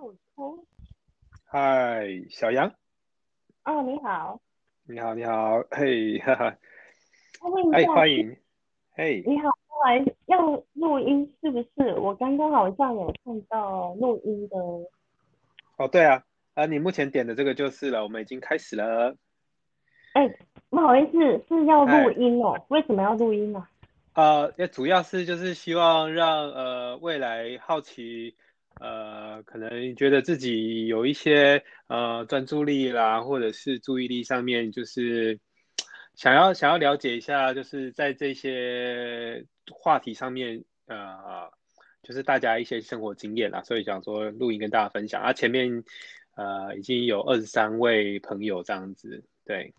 有通。嗨，小杨，哦，你好，你好，你好，嘿，哈哈，哎，我问一下，欢迎，嘿，你好，后来要录音是不是？我刚刚好像有看到录音的，哦，对啊，啊，你目前点的这个就是了，我们已经开始了，哎，不好意思，是要录哎，音哦？为什么要录音呢？呃，也主要是就是希望让呃未来好奇，呃，可能觉得自己有一些呃专注力啦，或者是注意力上面，就是想要想要了解一下，就是在这些话题上面，呃，就是大家一些生活经验啦，所以想说录音跟大家分享啊。前面呃已经有二十三位朋友这样子，对。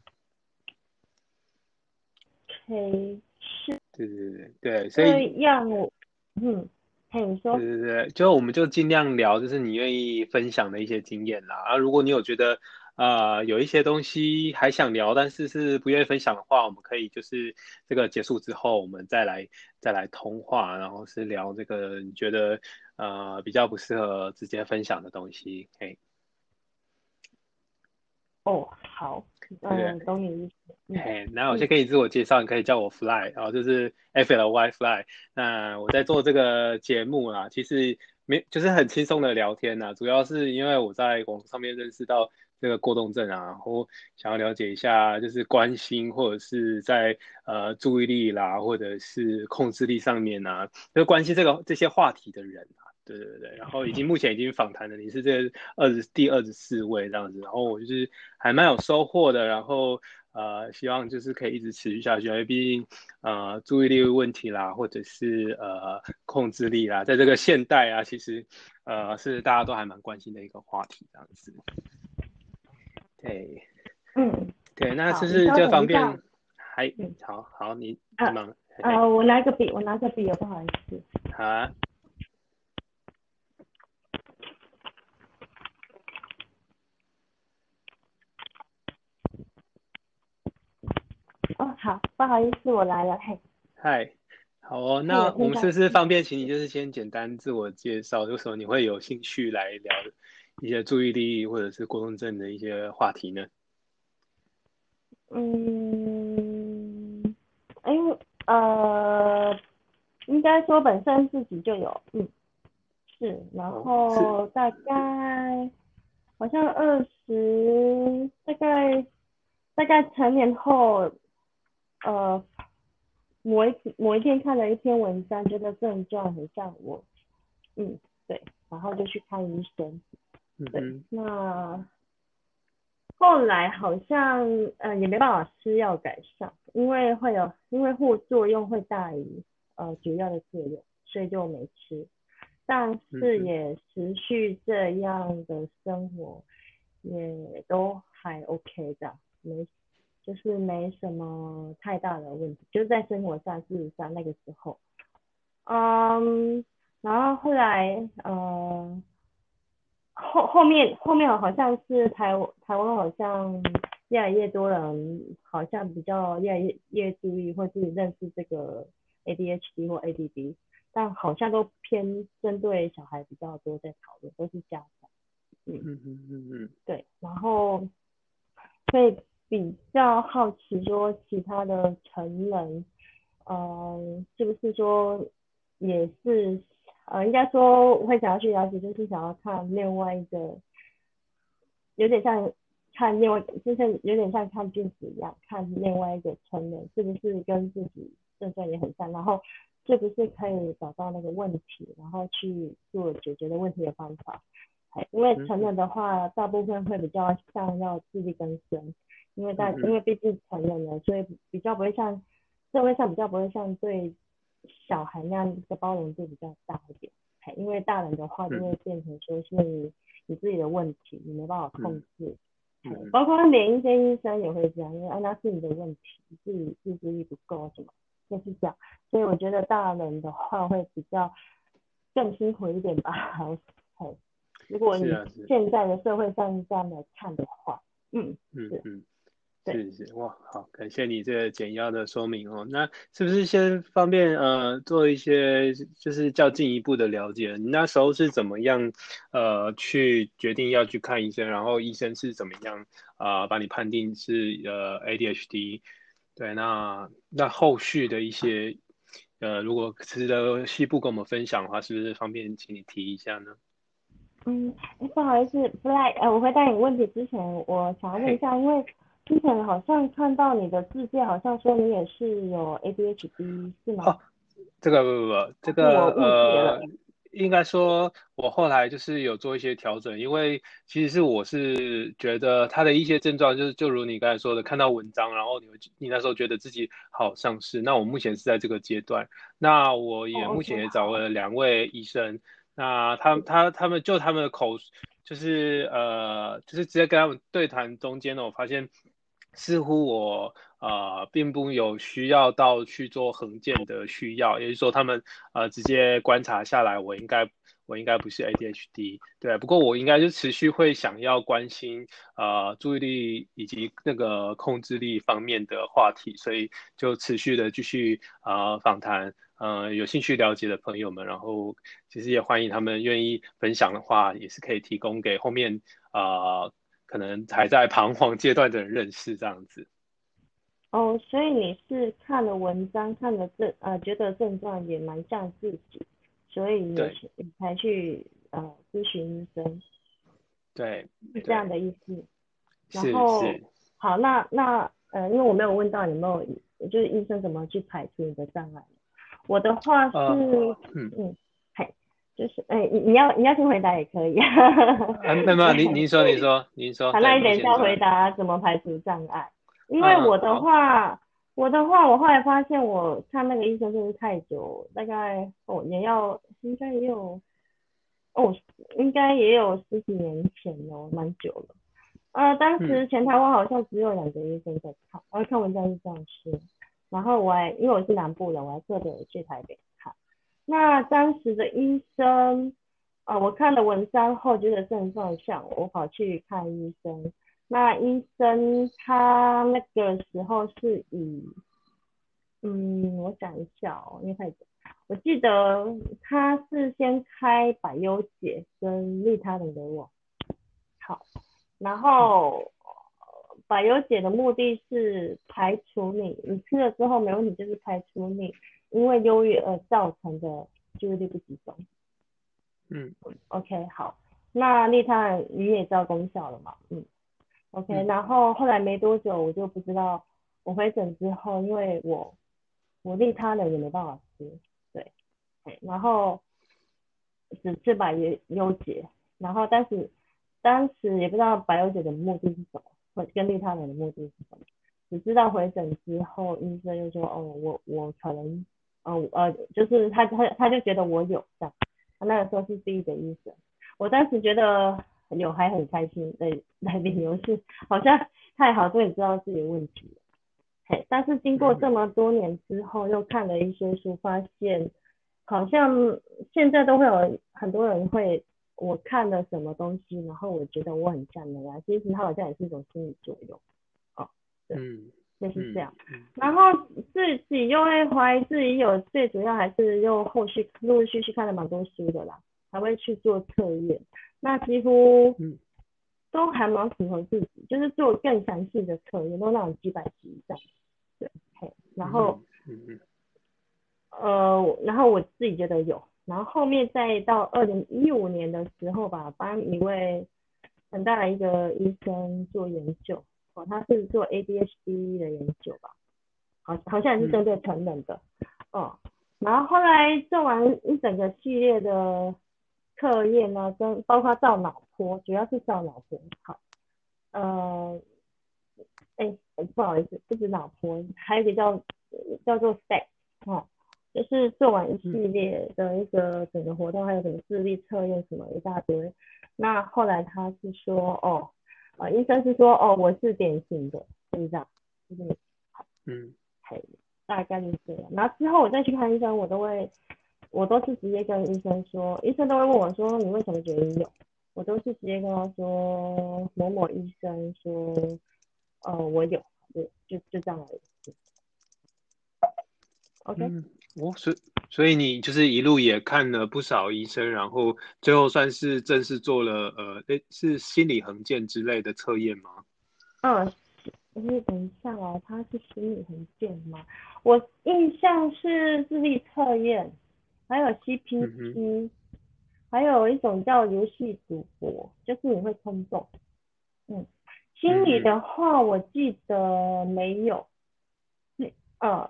嘿，是对对对对，所以要我，嗯，嘿，你说，对对对，就我们就尽量聊，就是你愿意分享的一些经验啦。啊，如果你有觉得呃有一些东西还想聊，但是是不愿意分享的话，我们可以就是这个结束之后，我们再来再来通话，然后是聊这个你觉得呃比较不适合直接分享的东西。嘿，哦，好？嗯，懂你意思，嗯嘿，那我先嗯，给你自我介绍，你可以叫我 Fly，然后就是 F L Y Fly。那我在做这个节目啦，其实没就是很轻松的聊天呐，主要是因为我在网上面认识到这个过动症啊，然后想要了解一下，就是关心或者是在呃注意力啦，或者是控制力上面啊，就关心这个这些话题的人啊。对对对，然后已经目前已经访谈了，你是这二十第二十四位这样子，然后我就是还蛮有收获的，然后呃，希望就是可以一直持续下去，因为毕竟呃注意力问题啦，或者是呃控制力啦，在这个现代啊，其实呃是大家都还蛮关心的一个话题这样子。对嗯，对，那就，是不是你稍就方便？等一下，还嗯，好好，你你啊，忙，嘿，呃，我拿个笔，我拿个笔哦，不好意思，好啊，哦，好，不好意思，我来了，嘿，嗨。好哦，那我们是不是方便请你就是先简单自我介绍，为什么你会有兴趣来聊一些注意力或者是过动症的一些话题呢？嗯，因为呃，应该说本身自己就有，嗯，是，然后大概好像二十，大概大概成年后，呃，某一某一天看了一篇文章，觉得症状很像我，嗯，对，然后就去看医生，对，嗯，那。后来好像呃也没办法吃药改善，因为会有因为副作用会大于呃主要的作用，所以就没吃。但是也持续这样的生活，也都还 OK 的，没就是没什么太大的问题，就是在生活上，事实上那个时候，嗯，然后后来呃。后后面后面好像是台台湾好像越来越多人好像比较越来越越注意或是认识这个 ADHD 或 ADD，但好像都偏针对小孩比较多在讨论，都是家长，嗯，嗯嗯嗯嗯，对，然后会比较好奇说其他的成人，呃，是不是说也是呃，应该说我会想要去了解，就是想要看另外一个，有点像看另外，就是有点像看镜子一样，看另外一个成人是不是跟自己症状也很像，然后是不是可以找到那个问题，然后去做解决的问题的方法。哎，因为成人的话，大部分会比较像要自力更生，因为大嗯，因为毕竟成人了，所以比较不会像社会上比较不会像对小孩那样的包容度比较大一点。哎，因为大人的话就嗯会变成说是你自己的问题，你没办法控嗯制。包括连一些医生也会这样，因为啊那是你的问题，自己自制力不够什么，就是这样。所以我觉得大人的话会比较更辛苦一点吧。哎，如果你现在的社会上这样来看的话，嗯，是，嗯嗯。是是哇，好，感谢你这个简要的说明哦。那是不是先方便呃做一些就是较进一步的了解？你那时候是怎么样呃去决定要去看医生？然后医生是怎么样啊把你判定是呃 ADHD？对，那那后续的一些呃如果值得西部跟我们分享的话，是不是方便请你提一下呢？嗯，不好意思，不来呃，我回答你问题之前，我想要问一下，因为。之前好像看到你的字界，好像说你也是有 ADHD 是吗？哦，这个不不不，这个呃，应该说，我后来就是有做一些调整，因为其实是我是觉得他的一些症状，就是就如你刚才说的，看到文章，然后你你那时候觉得自己好像是，那我目前是在这个阶段，那我也目前也找了两位医生，那他他他们就他们的口，就是呃，就是直接跟他们对谈中间呢，我发现。似乎我呃并不有需要到去做横件的需要，也就是说他们呃直接观察下来，我应该我应该不是 ADHD，对，不过我应该就持续会想要关心呃注意力以及那个控制力方面的话题，所以就持续的继续啊访谈，呃有兴趣了解的朋友们，然后其实也欢迎他们愿意分享的话，也是可以提供给后面啊。可能还在彷徨阶段的人认识这样子。哦，所以你是看了文章，看了症呃，觉得症状也蛮像自己，所以你你才去呃咨询医生。对，是这样的意思。然后好，那那呃，因为我没有问到有没有，就是医生怎么去排除你的障碍。我的话是，嗯嗯。就是，哎，你你要你要先回答也可以。啊，那么您您说您说您说。好，那你等一下回答怎么排除障碍。因为我的话，我的话，我后来发现我看那个医生真是太久，大概哦也要应该也有，哦应该也有十几年前哦，蛮久了。呃，当时前台湾好像只有两个医生在看，然后看文章是这样说。然后我还因为我是南部人，我还特别去台北。那当时的医生，啊，我看了文章后觉得症状像，我跑去看医生。那医生他那个时候是以，嗯，我想一下哦，因为太久，我记得他是先开百优解跟利他能给我。好，然后百优解的目的是排除你，你吃了之后没问题，就是排除你。因为忧郁而造成的注意力不集中。嗯，OK，好，那利他你也知道功效了嘛？嗯，OK，然后后来没多久我就不知道，我回诊之后，因为我我利他的也没办法吃，对，然后只吃百优优解，然后但是当时也不知道百优解的目的是什么，跟利他人的目的是什么，只知道回诊之后医生又说，哦，我我可能。呃呃，就是他他他就觉得我有这样，他那个时候是第一个意思，我当时觉得有还很开心的的理由是好像太好，终于知道自己的问题了。嘿，但是经过这么多年之后，又看了一些书，发现好像现在都会有很多人会我看了什么东西，然后我觉得我很赞的呀，其实它好像也是一种心理作用。哦，对。就是这样，然后自己又会怀疑自己有，最主要还是又后续陆陆续续看了蛮多书的啦，还会去做测验，那几乎都还蛮符合自己，就是做更详细的测验，都那种几百级以上，对，然后呃，然后我自己觉得有，然后后面再到二零一五年的时候吧，帮一位很大的一个医生做研究。哦，他是做 ADHD 的研究吧？好，好像也是针对成人的。哦，然后后来做完一整个系列的测验呢，跟包括照脑波，主要是照脑波。好，呃，哎，不好意思，不止脑波，还有一个叫叫做 STEP，哦，就是做完一系列的一个整个活动，还有什么智力测验什么一大堆。那后来他是说，哦。啊，医生是说，哦，我是典型的，是这样，就是嗯，嘿，大概就是这样。然后之后我再去看医生，我都会，我都是直接跟医生说，医生都会问我说，你为什么觉得你有？我都是直接跟他说，某某医生说，呃，我有，对，就就这样而已。OK，嗯，我所所以你就是一路也看了不少医生，然后最后算是正式做了呃，诶，是心理横件之类的测验吗？嗯，是等一下哦，它是心理横件吗？我印象是智力测验，还有 CPT，、还有一种叫游戏赌博，就是你会冲动。嗯，心理的话，我记得没有。那呃，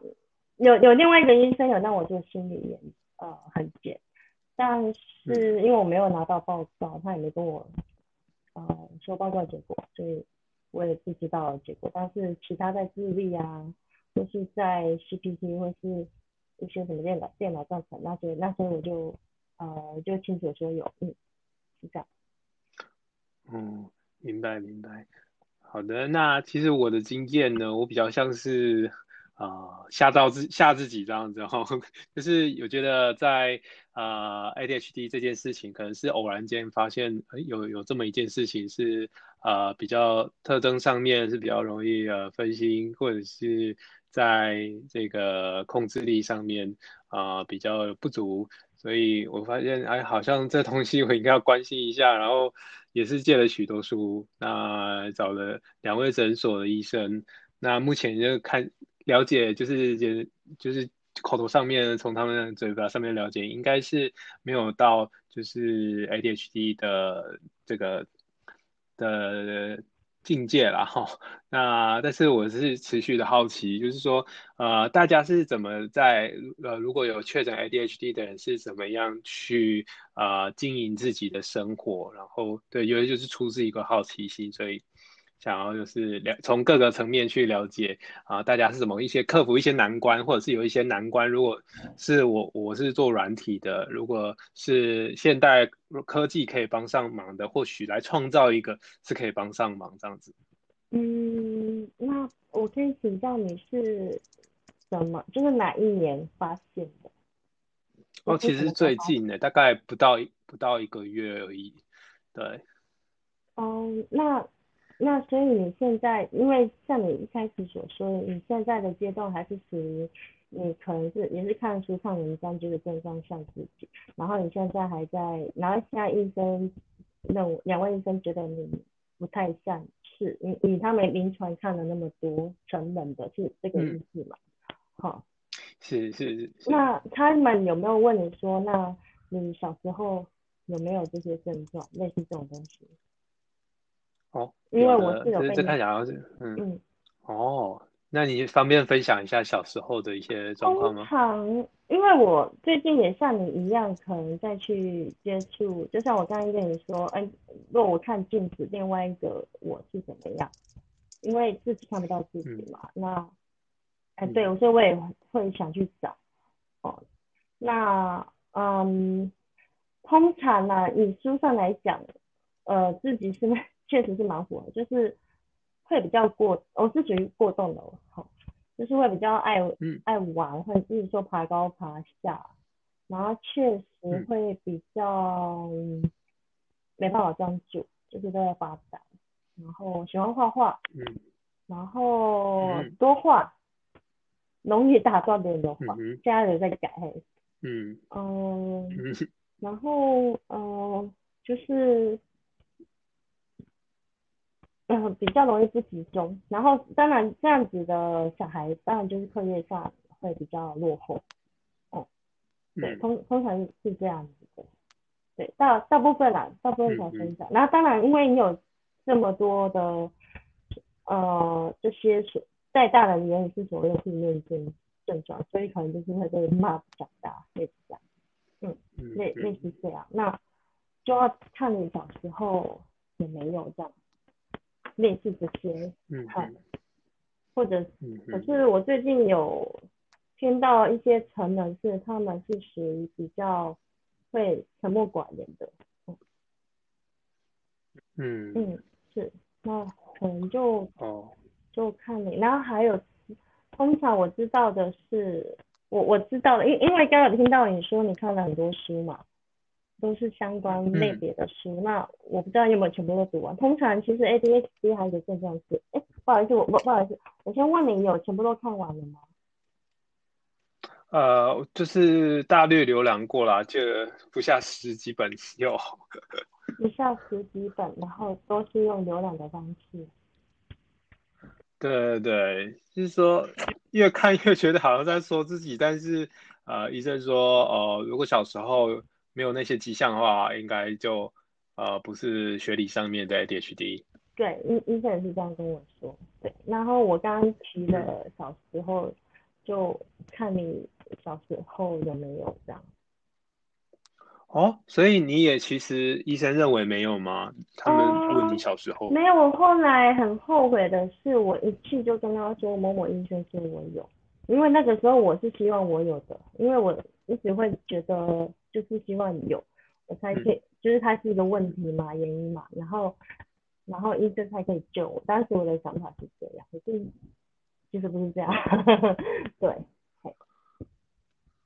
有有另外一个医生有让我做心理研呃很检，但是因为我没有拿到报告，他也没跟我呃说报告结果，所以我也不知道结果。但是其他在智力啊，或是在 CPT 或是一些什么电脑电脑造成那些那些我就呃就清楚说有，嗯，是这样。嗯，明白明白。好的，那其实我的经验呢，我比较像是啊、呃吓到自吓自己这样子哈、就是我觉得在呃 ADHD 这件事情，可能是偶然间发现有有这么一件事情是呃比较特征上面是比较容易呃分心，或者是在这个控制力上面啊、比较不足，所以我发现哎好像这东西我应该要关心一下，然后也是借了许多书，那找了两位诊所的医生，那目前就看了解就是也就是口头上面从他们嘴巴上面了解，应该是没有到就是 ADHD 的这个的境界啦哈。那但是我是持续的好奇，就是说呃大家是怎么在呃如果有确诊 ADHD 的人是怎么样去呃经营自己的生活，然后对，因为就是出自一个好奇心，所以。想要就是了从各个层面去了解啊，大家是怎么一些克服一些难关，或者是有一些难关，如果是我我是做软体的，如果是现代科技可以帮上忙的，或许来创造一个是可以帮上忙这样子。嗯，那我可以请教你是什么，就是哪一年发现的？哦，其实最近的，大概不到不到一个月而已。对。哦，那。那所以你现在，因为像你一开始所说的，你现在的阶段还是属于你可能是也是看书看文章，就是症状像自己，然后你现在还在，然后现在医生认为两位医生觉得你不太像是，你你他们临床看了那么多成人的，是这个意思嘛？好、嗯，是是是。那他们有没有问你说，那你小时候有没有这些症状，类似这种东西？哦，因为我是有被这看起来好像是，嗯，嗯，哦，那你方便分享一下小时候的一些状况吗？通？常，因为我最近也像你一样，可能再去接触，就像我刚刚跟你说，哎，若我看镜子，另外一个我是怎么样？因为自己看不到自己嘛，那，哎，对，所以我也会想去找，哦，那，嗯，通常呢、以书上来讲，呃，自己是确实是蛮火的，就是会比较过，我是属于过动的，好，就是会比较爱嗯。爱玩，或者是说爬高爬下，然后确实嗯。会比较嗯没办法专注，就是都在发展，然后喜欢画画，嗯然后嗯。多画，容易打断别人的话，嗯哼现在有在改，嗯。嗯，嗯。然后呃就是。嗯，比较容易不集中，然后当然这样子的小孩，当然就是课业上会比较落后，哦对，嗯。通通常是这样子的，对，大大部分啦，大部分才分享。然后当然，因为你有这么多的呃这些所在大人眼里是所谓的负面症症状，所以可能就是会被骂长大，类似这样，嗯类类嗯似这样。那就要看你小时候有没有这样，类似这些，嗯看或者嗯可是我最近有听到一些成人是他们是属于比较会沉默寡言的，嗯。嗯，是，那可能就哦。就看你，然后还有，通常我知道的是，我我知道的，因因为刚刚有听到你说你看了很多书嘛，都是相关类别的书。那我不知道有没有全部都读完。通常其实 ADHD 还有一个症状是，哎，不好意思，我不不好意思，我先问你，有全部都看完了吗？呃，就是大略浏览过了，就不下十几本有。不下十几本，然后都是用浏览的方式。对对，就是说越看越觉得好像在说自己，但是呃，医生说，呃，如果小时候没有那些迹象的话，应该就呃不是学理上面的 ADHD。对，医医生也是这样跟我说。对，然后我刚刚提了小时候，就看你小时候有没有这样。哦，所以你也其实医生认为没有吗？他们问你小时候没有。我后来很后悔的是，我一去就跟他说某某医生说我有，因为那个时候我是希望我有的，因为我一直会觉得就是希望有，我才可以，就是它是一个问题嘛，原因嘛，然后然后医生才可以救我。当时我的想法是这样，可是其实不是这样，对，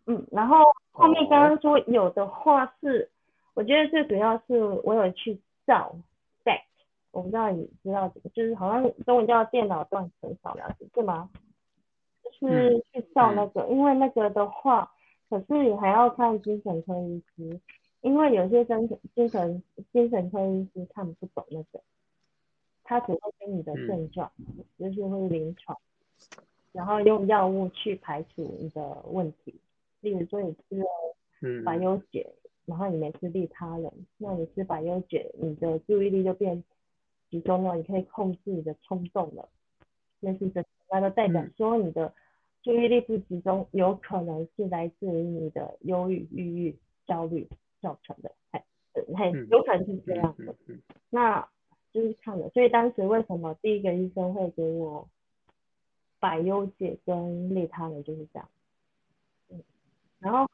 嗯，然后。后面刚刚说有的话是，我觉得最主要是我有去照我不知道你知道，就是好像中文叫电脑断层扫描，是吗？就是去照那个，因为那个的话，可是你还要看精神科医师，因为有些精神精神精神科医师看不懂那个，他只会跟你的症状，就是会临床，然后用药物去排除你的问题。例如说你吃了百忧解，然后你没吃利他人，那你吃百忧解，你的注意力就变集中了，你可以控制你的冲动了。那是这，那就代表说你的注意力不集中，有可能是来自于你的忧郁、抑郁、焦虑造成的，还还有可能是这样的。那就是看了，所以当时为什么第一个医生会给我百忧解跟利他呢就是这样。然后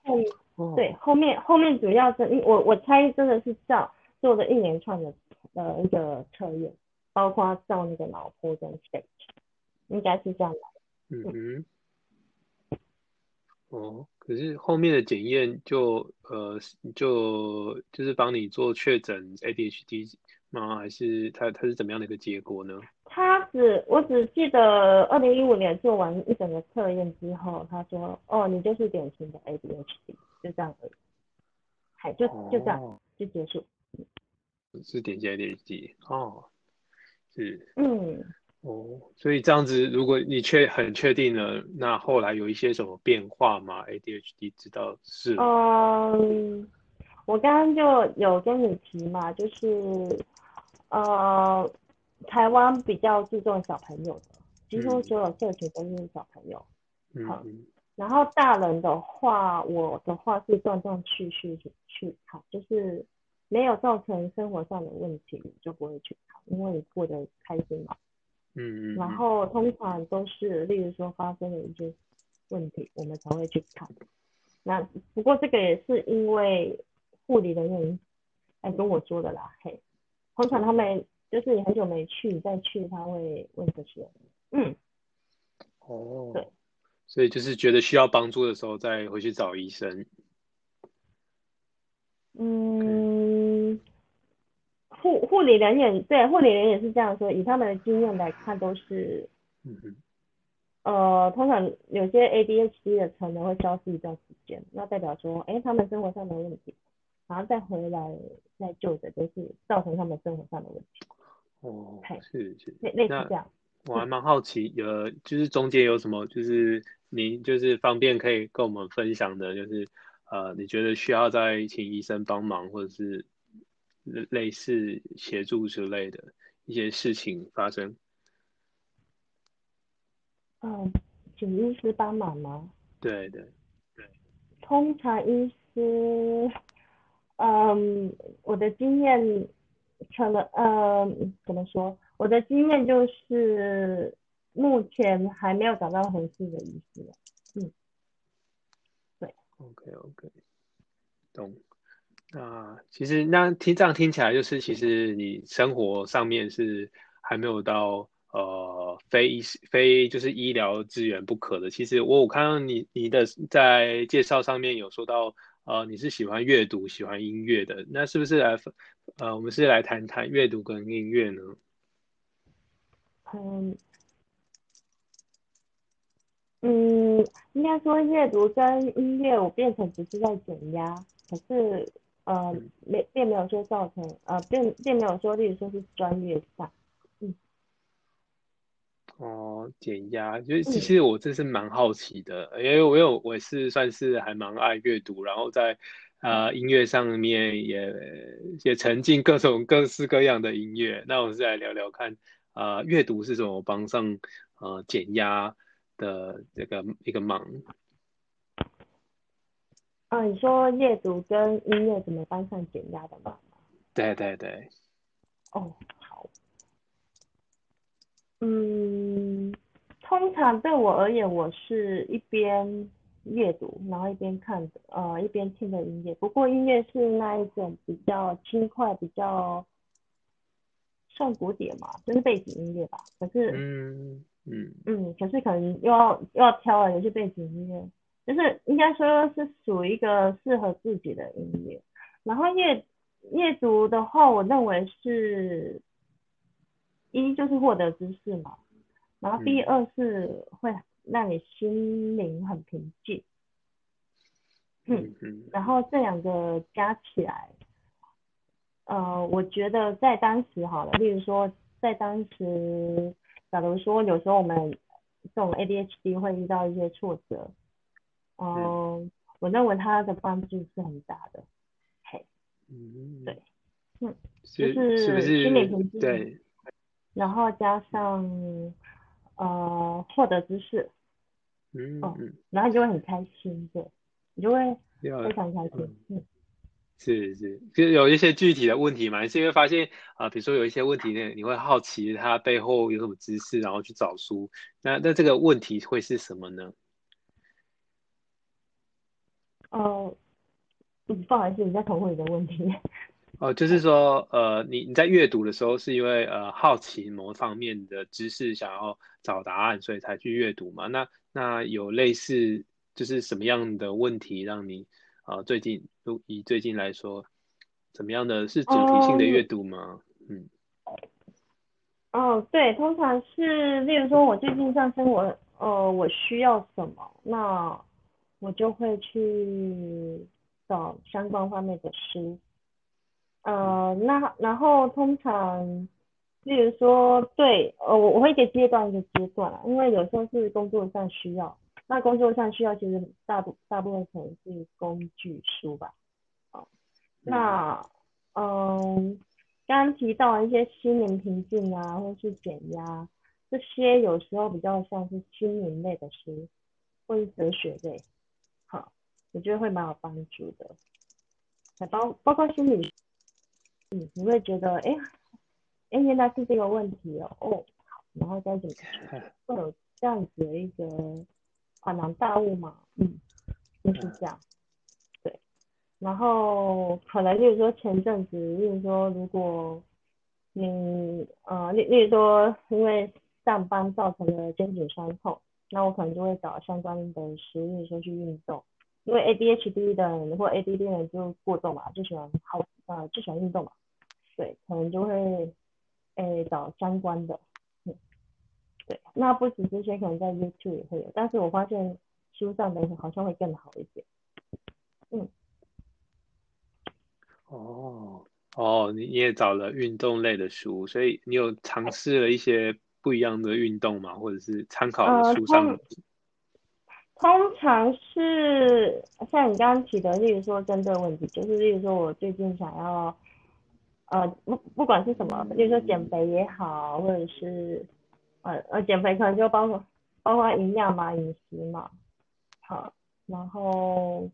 后对后面后面主要是，我我猜真的是照做的一连串的呃一个测验，包括照那个脑波跟 stage，应该是这样的。嗯哼。哦，可是后面的检验就呃就就是帮你做确诊 ADHD 吗？还是它它是怎么样的一个结果呢？他只我只记得二零一五年做完一整个测验之后，他说：“哦，你就是典型的 ADHD，就这样而已。”还就就这样就结束。是典型 ADHD 哦，是嗯哦，所以这样子，如果你确很确定了，那后来有一些什么变化吗？ADHD 知道是？嗯，我刚刚就有跟你提嘛，就是呃。台湾比较注重小朋友的，几乎所有社群都是小朋友。嗯，然后大人的话，我的话是断断续续去看，就是没有造成生活上的问题就不会去看，因为你过得开心嘛。嗯嗯。然后通常都是，例如说发生了一些问题，我们才会去看。那不过这个也是因为护理人员来跟我说的啦，嘿，通常他们。就是你很久没去，再去他会问这些，嗯，哦，对，所以就是觉得需要帮助的时候再回去找医生。嗯，护护理人员对护理人员是这样说，以他们的经验来看都是，嗯嗯，呃，通常有些 ADHD 的成人会消失一段时间，那代表说，哎，他们生活上的问题，然后再回来再救的，就是造成他们生活上的问题。哦，是是，类类似这样。我还蛮好奇，呃，就是中间有什么，就是您就是方便可以跟我们分享的，就是呃，你觉得需要再请医生帮忙，或者是类似协助之类的一些事情发生？嗯，请医师帮忙吗？对对对。通常医师，嗯，我的经验。可能呃，怎么说？我的经验就是，目前还没有找到合适的医师。嗯，对。OK OK，懂。啊其实那听这样听起来，就是其实你生活上面是还没有到呃非医非就是医疗资源不可的。其实我我看到你你的在介绍上面有说到呃，你是喜欢阅读、喜欢音乐的，那是不是来呃，我们是来谈谈阅读跟音乐呢？嗯嗯，应该说阅读跟音乐，我变成只是在减压，可是呃，没并没有说造成呃，并并没有说，例如说是专业上。嗯哦，减压，就其实我真是蛮好奇的，因为我有我是算是还蛮爱阅读，然后在呃音乐上面也也沉浸各种各式各样的音乐。那我是来聊聊看，呃，阅读是怎么帮上呃减压的这个一个忙。啊，你说阅读跟音乐怎么帮上减压的忙对对对。哦。好嗯，通常对我而言，我是一边阅读，然后一边看，呃，一边听的音乐。不过音乐是那一种比较轻快、比较算古典嘛，就是背景音乐吧。可是，嗯嗯嗯，可是可能又要又要挑了，有些背景音乐，就是应该说是属于一个适合自己的音乐。然后阅阅读的话，我认为是。一就是获得知识嘛，然后第二是会让你心灵很平静，嗯嗯，然后这两个加起来，呃，我觉得在当时好了，例如说在当时，假如说有时候我们这种 ADHD 会遇到一些挫折，嗯，我认为它的帮助是很大的，嘿，嗯，对，嗯，就是心理平静，对。然后加上呃获得知识，嗯。嗯，然后你就会很开心，对，你就会非常开心，嗯，是是，就有一些具体的问题嘛，你是会发现啊，比如说有一些问题呢，你会好奇它背后有什么知识，然后去找书，那那这个问题会是什么呢？哦，不好意思，你再重复你的问题。哦，就是说，呃，你你在阅读的时候，是因为呃好奇某方面的知识，想要找答案，所以才去阅读嘛？那那有类似就是什么样的问题让你啊最近都以最近来说，怎么样的是主题性的阅读吗？嗯，哦，对，通常是例如说我最近上生活，呃，我需要什么，那我就会去找相关方面的书。呃，那然后通常，例如说，对，呃，我我会一个阶段一个阶段，因为有时候是工作上需要，那工作上需要其实大部大部分可能是工具书吧，哦，那嗯，刚刚提到一些心灵平静啊，或是减压，这些有时候比较像是心灵类的书，或是哲学类，我觉得会蛮有帮助的，还包包括心理。嗯，你会觉得，哎，哎，原来是这个问题哦，哦，然后再怎么 会有这样子的一个恍然大悟嘛，嗯，就是这样，对，然后可能就是说前阵子，例如说如果你呃，例例如说因为上班造成的肩颈酸痛，那我可能就会找相关的食物说去运动，因为 ADHD 的人或 ADD 的人就过动嘛，就喜欢好呃就喜欢运动嘛。对，可能就会诶找相关的，嗯，对，那不止这些，可能在 YouTube 也会有，但是我发现书上的好像会更好一点，嗯，哦哦，你也找了运动类的书，所以你有尝试了一些不一样的运动吗？或者是参考的书上？通常是像你刚刚提的，例如说针对问题，就是例如说我最近想要。呃不不管是什么，比如说减肥也好，或者是呃呃减肥可能就包括包括营养嘛饮食嘛，好，然后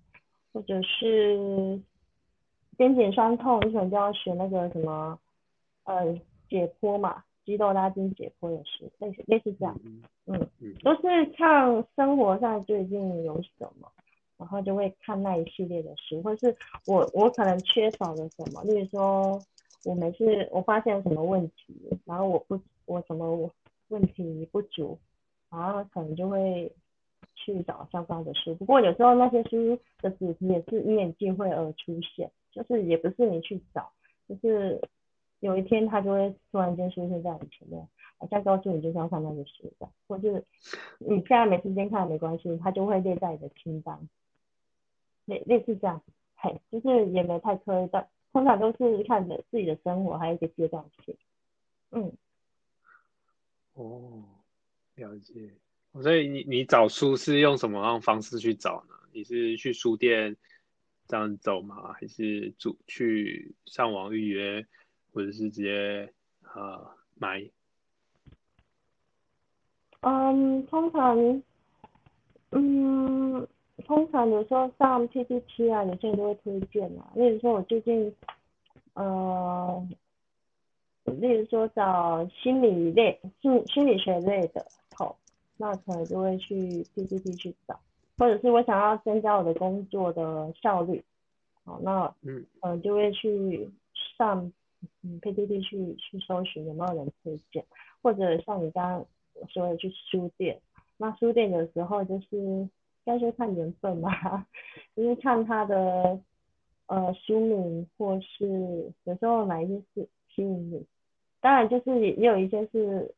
或者是肩颈酸痛，你可能就要学那个什么呃解剖嘛，肌肉拉筋解剖也是类似类似这样，嗯，都是看生活上最近有什么，然后就会看那一系列的书，或是我我可能缺少了什么，例如说。我每次我发现什么问题，然后我不我什么问题不足，然后可能就会去找相关的书。不过有时候那些书的主题也是因缘际会而出现，就是也不是你去找，就是有一天他就会突然间出现在你前面，好像告诉你就是要看那个书的，或是你现在没时间看没关系，他就会列在你的清单，类类似这样，嘿，就是也没太刻意的，通常都是看着自己的生活还有一个阶段性，嗯。哦，了解。所以你你找书是用什么样方式去找呢？你是去书店这样走吗？还是主去上网预约，或者是直接呃买？嗯，通常，嗯，通常有时候上 PPT 啊，有些人都会推荐嘛。例如说，我最近，呃。例如说找心理类、心心理学类的，好，那可能就会去 PPT 去找，或者是我想要增加我的工作的效率，好，那嗯嗯就会去上嗯 PPT 去去搜寻有没有人推荐，或者像你刚刚说的去书店，那书店有时候就是该说看缘分嘛，就是看他的呃书名，或是有时候哪一些是吸引你。当然，就是也有一些是，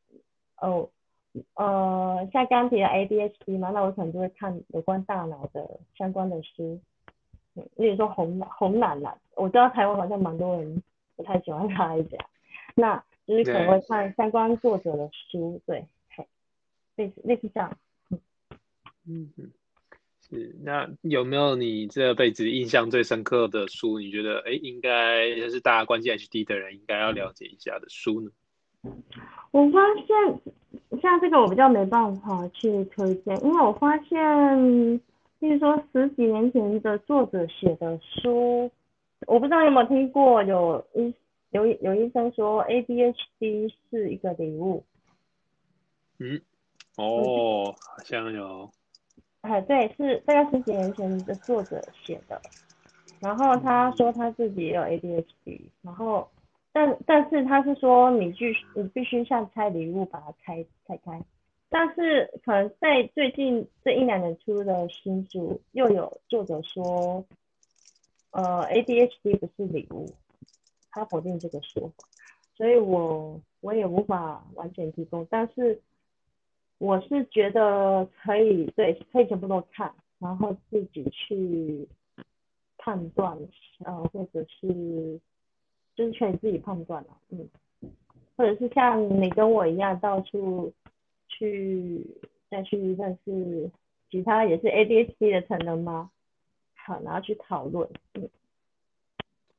哦，呃，像刚提的 ADHD 嘛，那我可能就会看有关大脑的相关的书，例如说红红奶奶，我知道台湾好像蛮多人不太喜欢他一讲，那就是可能会看相关作者的书，对，类似类似这样，嗯嗯。是，那有没有你这辈子印象最深刻的书？你觉得，哎，应该就是大家关心 HD 的人应该要了解一下的书呢？我发现，像这个我比较没办法去推荐，因为我发现，例如说十几年前的作者写的书，我不知道有没有听过，有医有有医生说 ADHD 是一个礼物。嗯，哦，好像有。哎，对，是大概十几年前的作者写的，然后他说他自己也有 ADHD，然后但但是他是说你必须你必须像拆礼物把它拆拆开，但是可能在最近这一两年出的新书又有作者说，呃 ADHD 不是礼物，他否定这个说法，所以我我也无法完全提供，但是。我是觉得可以，对，可以全部都看，然后自己去判断，呃，或者是就是可以自己判断了，嗯，或者是像你跟我一样到处去再去认识其他也是 ADHD 的成人吗？好，然后去讨论，嗯。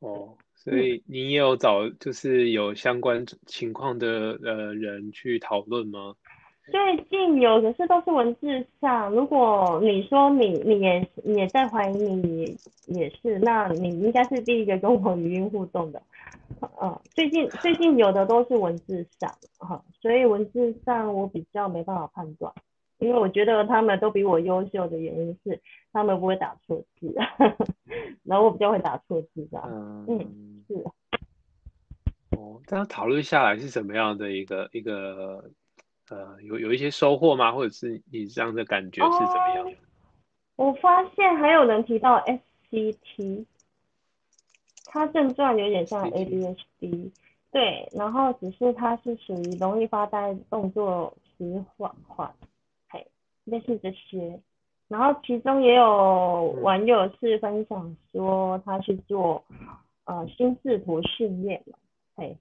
哦，所以你也有找就是有相关情况的呃人去讨论吗？最近有的是都是文字上，如果你说你你也你也在怀疑你也是，那你应该是第一个跟我语音互动的，嗯，最近最近有的都是文字上，哈，所以文字上我比较没办法判断，因为我觉得他们都比我优秀的原因是他们不会打错字，然后我比较会打错字的，嗯，是，哦，这样讨论下来是怎么样的一个一个？呃，有有一些收获吗？或者是你这样的感觉是怎么样？我发现还有人提到 SCT，它症状有点像 ADHD，对，然后只是它是属于容易发呆、动作迟缓缓，嘿，类似这些。然后其中也有网友是分享说他去做呃心智图训练了，嘿。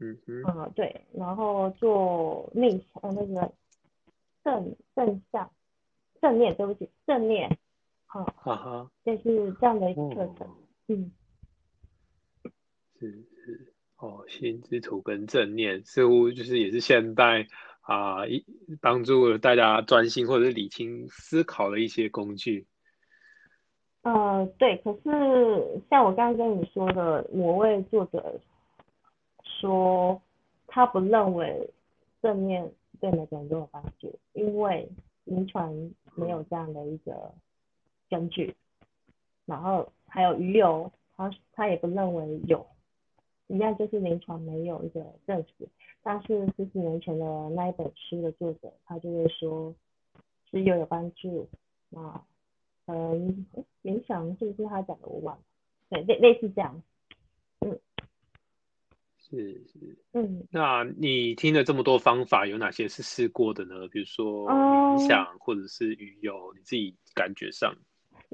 嗯嗯，对，然后做内呃那个正正向正念，对不起，正念，好，哈哈，就是这样的一个课程，嗯，是是。哦，心之图跟正念似乎就是也是现代啊一帮助大家专心或者理清思考的一些工具。呃，对，可是像我刚刚跟你说的，我为作者。说他不认为正面对每个人都有帮助，因为临床没有这样的一个根据。然后还有鱼油，他他也不认为有，一样就是临床没有一个证实。但是十几年前的那一本书的作者，他就会说，其持有有帮助。那嗯，冥想是不是他讲的我忘了？对，类类似这样。嗯，是是，嗯，那你听了这么多方法，有哪些是试过的呢？比如说嗯冥想，或者是鱼油，你自己感觉上？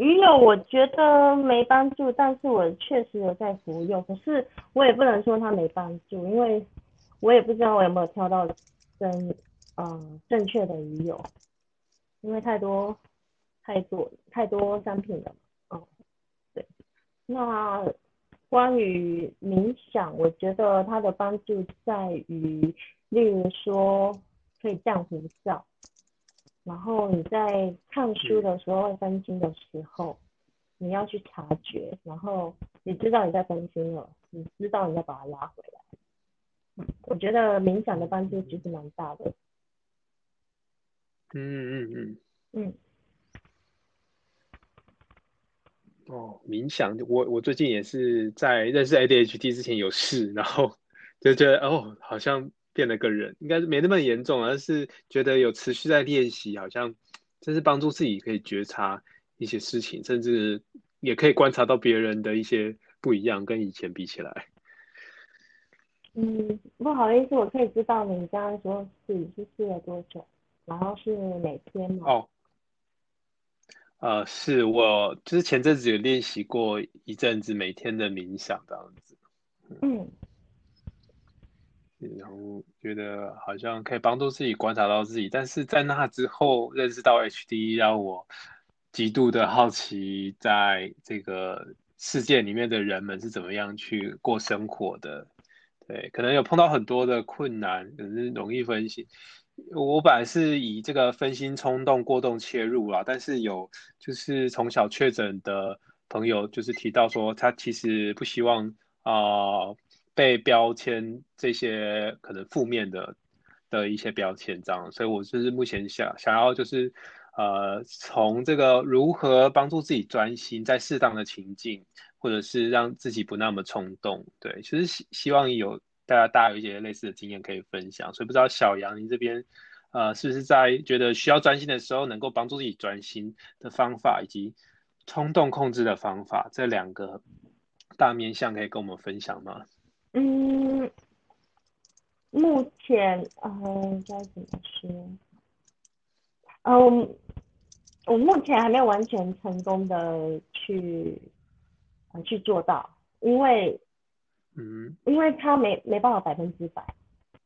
鱼油我觉得没帮助，但是我确实有在服用，可是我也不能说它没帮助，因为我也不知道我有没有挑到正嗯正确的鱼油，因为太多太多太多商品了，嗯，对。那关于冥想，我觉得它的帮助在于，例如说可以降浮躁。然后你在看书的时候会分心的时候，你要去察觉，然后你知道你在分心了，你知道你要把它拉回来。嗯，我觉得冥想的帮助其实蛮大的。嗯嗯嗯。嗯哦，冥想，我我最近也是在认识 ADHD 之前有试，然后就觉得哦，好像变了个人，应该是没那么严重，而是觉得有持续在练习，好像真是帮助自己可以觉察一些事情，甚至也可以观察到别人的一些不一样，跟以前比起来。嗯，不好意思，我可以知道你刚刚说是你是试了多久，然后是哪天吗？哦，呃，是我就是前阵子有练习过一阵子每天的冥想这样子，嗯然后觉得好像可以帮助自己观察到自己，但是在那之后认识到 HD，让我极度的好奇，在这个世界里面的人们是怎么样去过生活的。对，可能有碰到很多的困难，可是容易分心。我本来是以这个分心冲动过动切入啦，但是有就是从小确诊的朋友就是提到说，他其实不希望啊、被标签这些可能负面的的一些标签这样，所以我就是目前想想要就是呃从这个如何帮助自己专心在适当的情境，或者是让自己不那么冲动，对，其实希希望有大家大家有一些类似的经验可以分享，所以不知道小杨你这边呃是不是在觉得需要专心的时候，能够帮助自己专心的方法，以及冲动控制的方法，这两个大面向可以跟我们分享吗？嗯，目前呃该怎么说？嗯，我目前还没有完全成功的去呃去做到，因为嗯因为他没没办法百分之百，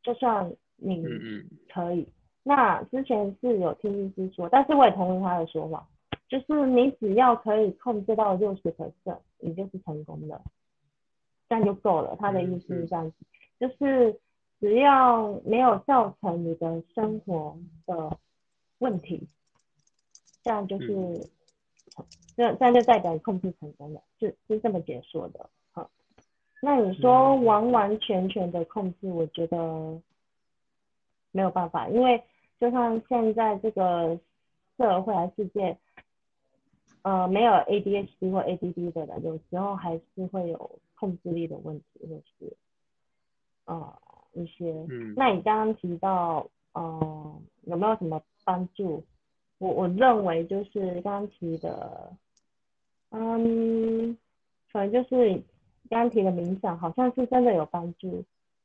就算你嗯嗯可以，那之前是有听医师说，但是我也同意他的说法，就是你只要可以控制到六十 percent，你就是成功的，这样就够了。他的意思是这样子，就是只要没有造成你的生活的问题，这样就是，这这样就代表你控制成功了，是是这么解说的。好，那你说完完全全的控制，我觉得没有办法，因为就像现在这个社会还世界，呃，没有 ADHD 或 ADD 的人，有时候还是会有控制力的问题，或是呃一些。嗯那你刚刚提到，呃，有没有什么帮助？我我认为就是刚刚提的，嗯，可能就是刚刚提的冥想，好像是真的有帮助，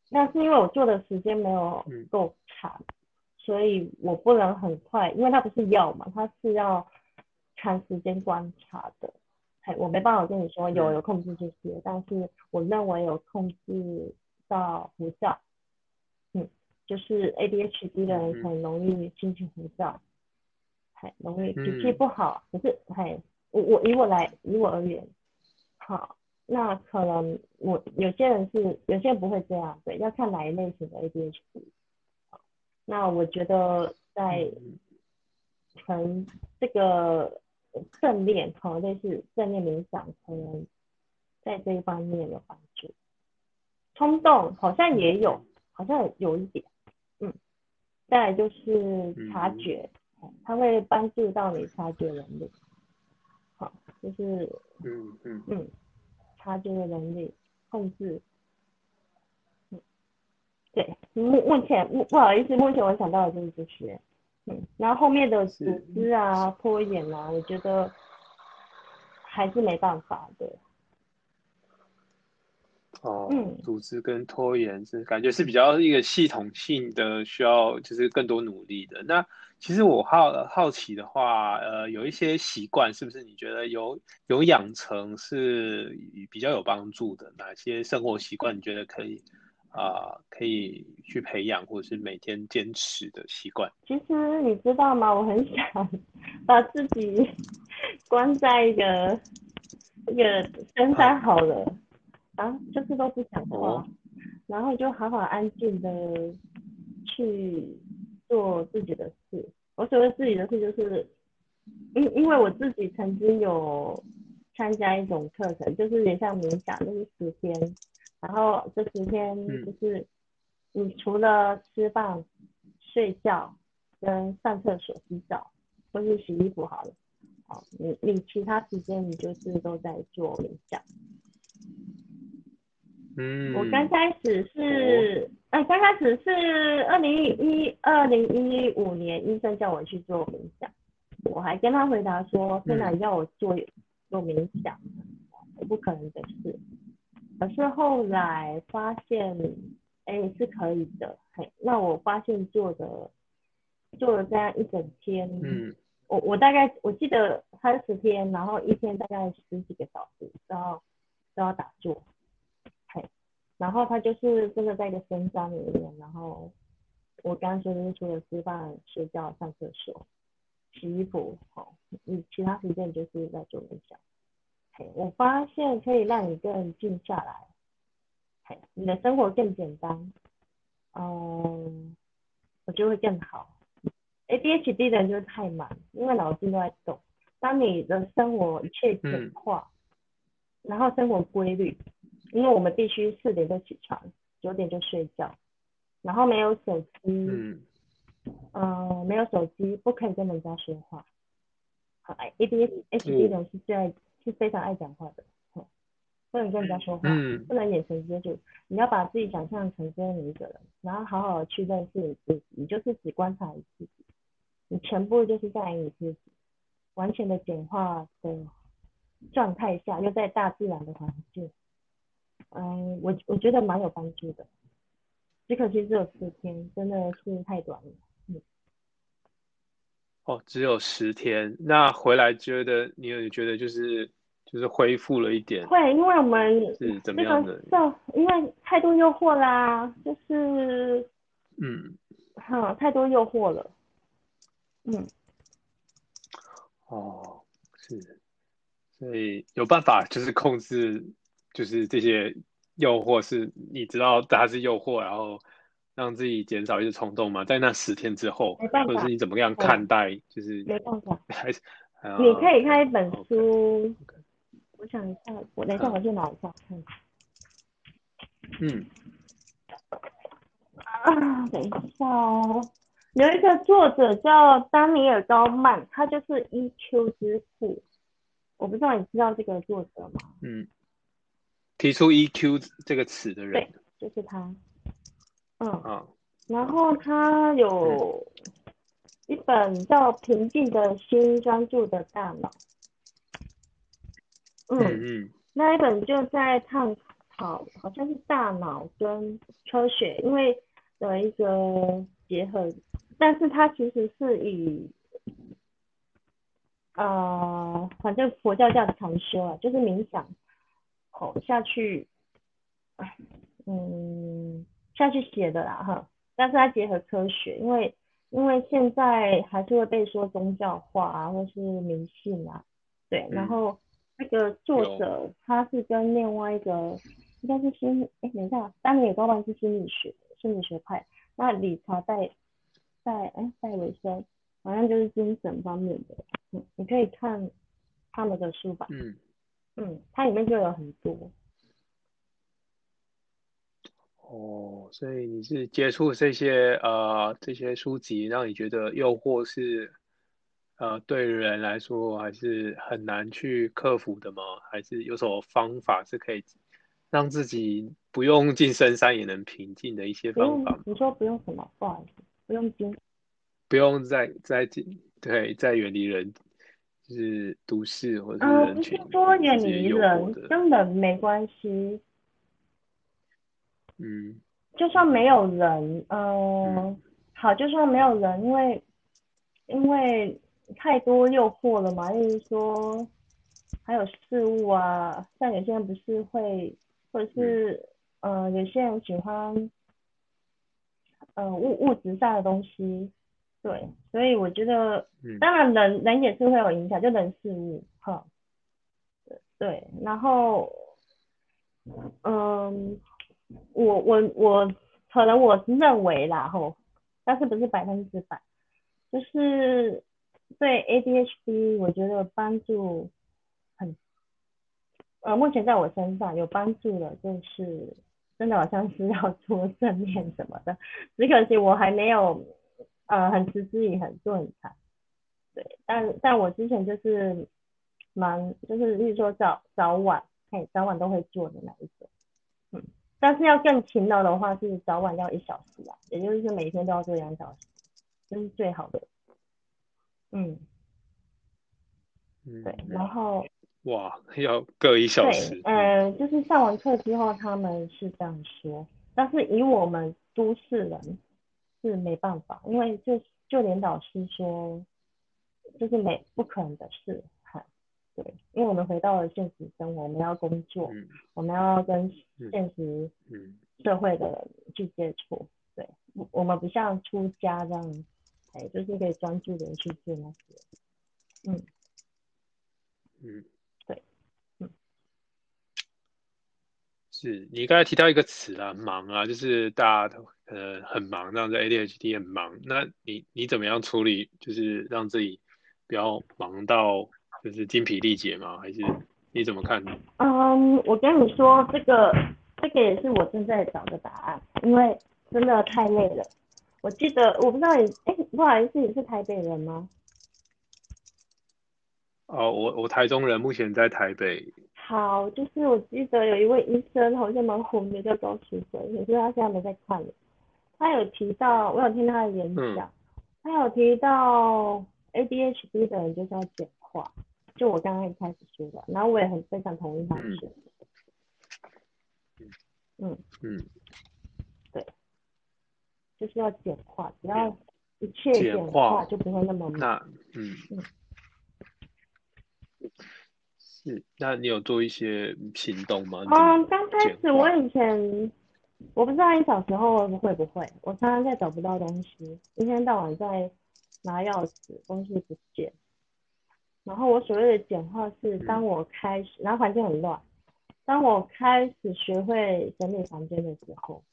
那是因为我做的时间没有嗯够长，所以我不能很快，因为它不是药嘛，它是要长时间观察的。嘿，我没办法跟你说有嗯有控制这些，但是我认为有控制到无效，嗯，就是 ADHD 的人嗯很容易心情浮躁，很容易脾气嗯不好。可是，嘿，我我以我来以我而言，好，那可能我有些人是有些人不会这样，对，要看哪一类型的 ADHD。那我觉得在嗯可能这个正念，可能类似正念冥想，可能在这一方面有帮助。冲动好像也有，好像有一点，嗯。再来就是察觉，嗯它会帮助到你察觉能力。好，就是嗯嗯嗯，察觉的能力，控制。嗯，对，目目前目不好意思，目前我想到的就是这些。嗯，然后后面的组织啊、拖延啊，我觉得还是没办法的。哦，嗯，组织跟拖延是感觉是比较一个系统性的，需要就是更多努力的。那其实我好好奇的话，呃，有一些习惯是不是你觉得有有养成是比较有帮助的？哪些生活习惯你觉得可以啊，可以去培养或者是每天坚持的习惯？其实你知道吗？我很想 把自己 关在一个一个深山好了。啊，就是都不讲话，然后就好好安静的去做自己的事。我所谓自己的事，就是因因为我自己曾经有参加一种课程，就是有点像冥想，就是十天。然后这十天就是你除了吃饭、睡觉跟上厕所、洗澡或是洗衣服好了，好，你你其他时间你就是都在做冥想。嗯，我刚开始是，哎，刚开始是二零一二零一五年，医生叫我去做冥想，我还跟他回答说，现在要我做做冥想，我不可能的事。可是后来发现，哎，是可以的。嘿，那我发现做的做了这样一整天，嗯，我我大概我记得三十天，然后一天大概十几个小时都要都要打坐。嘿然后他就是真的在一个深山里面，然后我刚刚说的是除了吃饭、睡觉、上厕所、洗衣服，好，你其他时间就是在做冥想。嘿，我发现可以让你更静下来，嘿，你的生活更简单，嗯，我觉得会更好。ADHD 的人就是太忙，因为脑筋都在动。当你的生活一切简化，然后生活规律。因为我们必须四点就起床，九点就睡觉，然后没有手机，嗯，呃，没有手机，不可以跟人家说话。好，A D H D 人是最爱，是非常爱讲话的，不能跟人家说话，不能眼神接触，你要把自己想象成这样一个人，然后好好的去认识你自己，你就是只观察你自己，你全部就是在你自己，完全的简化的状态下，又在大自然的环境。嗯，我我觉得蛮有帮助的，只可惜只有四天，真的是太短了。嗯。哦，只有十天，那回来觉得你有觉得就是就是恢复了一点？会，因为我们是怎么样的？因为太多诱惑啦，就是嗯，哈，太多诱惑了。嗯。哦，是，所以有办法就是控制。就是这些诱惑是，你知道它是诱惑，然后让自己减少一些冲动嘛？在那十天之后，或者是你怎么样看待？就是没办法，还是你可以看一本书。我想一下，我等一下我去拿一下看。嗯。啊，等一下哦，有一个作者叫丹尼尔高曼，他就是 EQ 之父。我不知道你知道这个作者吗？嗯。提出 EQ 这个词的人，对，就是他。嗯啊，然后他有一本叫《平静的心，专注的大脑》。嗯嗯，那一本就在探讨，好像是大脑跟科学因为的一个结合，但是它其实是以，呃，反正佛教叫禅修啊，就是冥想。下去，嗯，下去写的啦哈，但是它结合科学，因为因为现在还是会被说宗教化啊，或是迷信啊，对，然后那个作者他是跟另外一个应该是心，哎，等一下，丹尼尔高曼是心理学心理学派，那理查戴戴哎戴维森好像就是精神方面的，嗯，你可以看他们的书吧，嗯。嗯，它里面就有很多。哦，所以你是接触这些呃这些书籍，让你觉得诱惑是呃对人来说还是很难去克服的吗？还是有什么方法是可以让自己不用进深山也能平静的一些方法？你说不用什么？不好意思，不用进。不用再再进对再远离人，就是都市或者是呃，不是人群，说远离人惑，的，跟人没关系，嗯。就算没有人，嗯、好，就算没有人，因为因为太多诱惑了嘛，例如说还有事物啊，像有些人不是会，或者是呃，有些人喜欢呃物物质上的东西，对，所以我觉得嗯。当然人人也是会有影响，就人事物哈，对，然后嗯。我我我可能我是认为啦吼，但是不是百分之百，就是对 ADHD 我觉得帮助很，呃，目前在我身上有帮助的，就是真的好像是要做正面什么的，只可惜我还没有呃很持之以恒做很长，对，但但我之前就是蛮就是例如说早早晚，嘿，早晚都会做的那一种。但是要更勤劳的话，是早晚要一小时啊，也就是说每天都要做两小时，这是最好的。嗯，嗯，对。然后哇，要各一小时对，，呃，就是上完课之后他们是这样说，但是以我们都市人是没办法，因为就就连导师说，就是没不可能的事，哈，对，因为我们回到了现实生活，我们要工作，嗯我们要跟嗯现实嗯。社会的人去接触，对，我我们不像出家这样，哎，就是可以专注的去做那些，嗯，嗯，对，嗯，是你刚才提到一个词啊，忙啊，就是大家都呃很忙，这样子 ADHD 很忙，那你你怎么样处理，就是让自己不要忙到就是精疲力竭吗？还是你怎么看呢？嗯，我跟你说，这个这个也是我正在找的答案，因为真的太累了。我记得我不知道你，哎，不好意思，你是台北人吗？哦，我我台中人，目前在台北。好，就是我记得有一位医生好像蛮红的，叫周淑珍，可是他现在没在看了。他有提到，我有听他的演讲，他有提到 ADHD 的人就是要简化，就我刚刚一开始说的，然后我也很非常同意他说的。嗯，对，就是要简化，只要一切简简化化就不会那么忙。那嗯嗯是，那你有做一些行动吗？嗯，刚开始我以前我不知道你小时候会不会，我常常在找不到东西，一天到晚在拿钥匙，东西不见。然后我所谓的简化是，当我开始，然后环境很乱，当我开始学会整理房间的时候，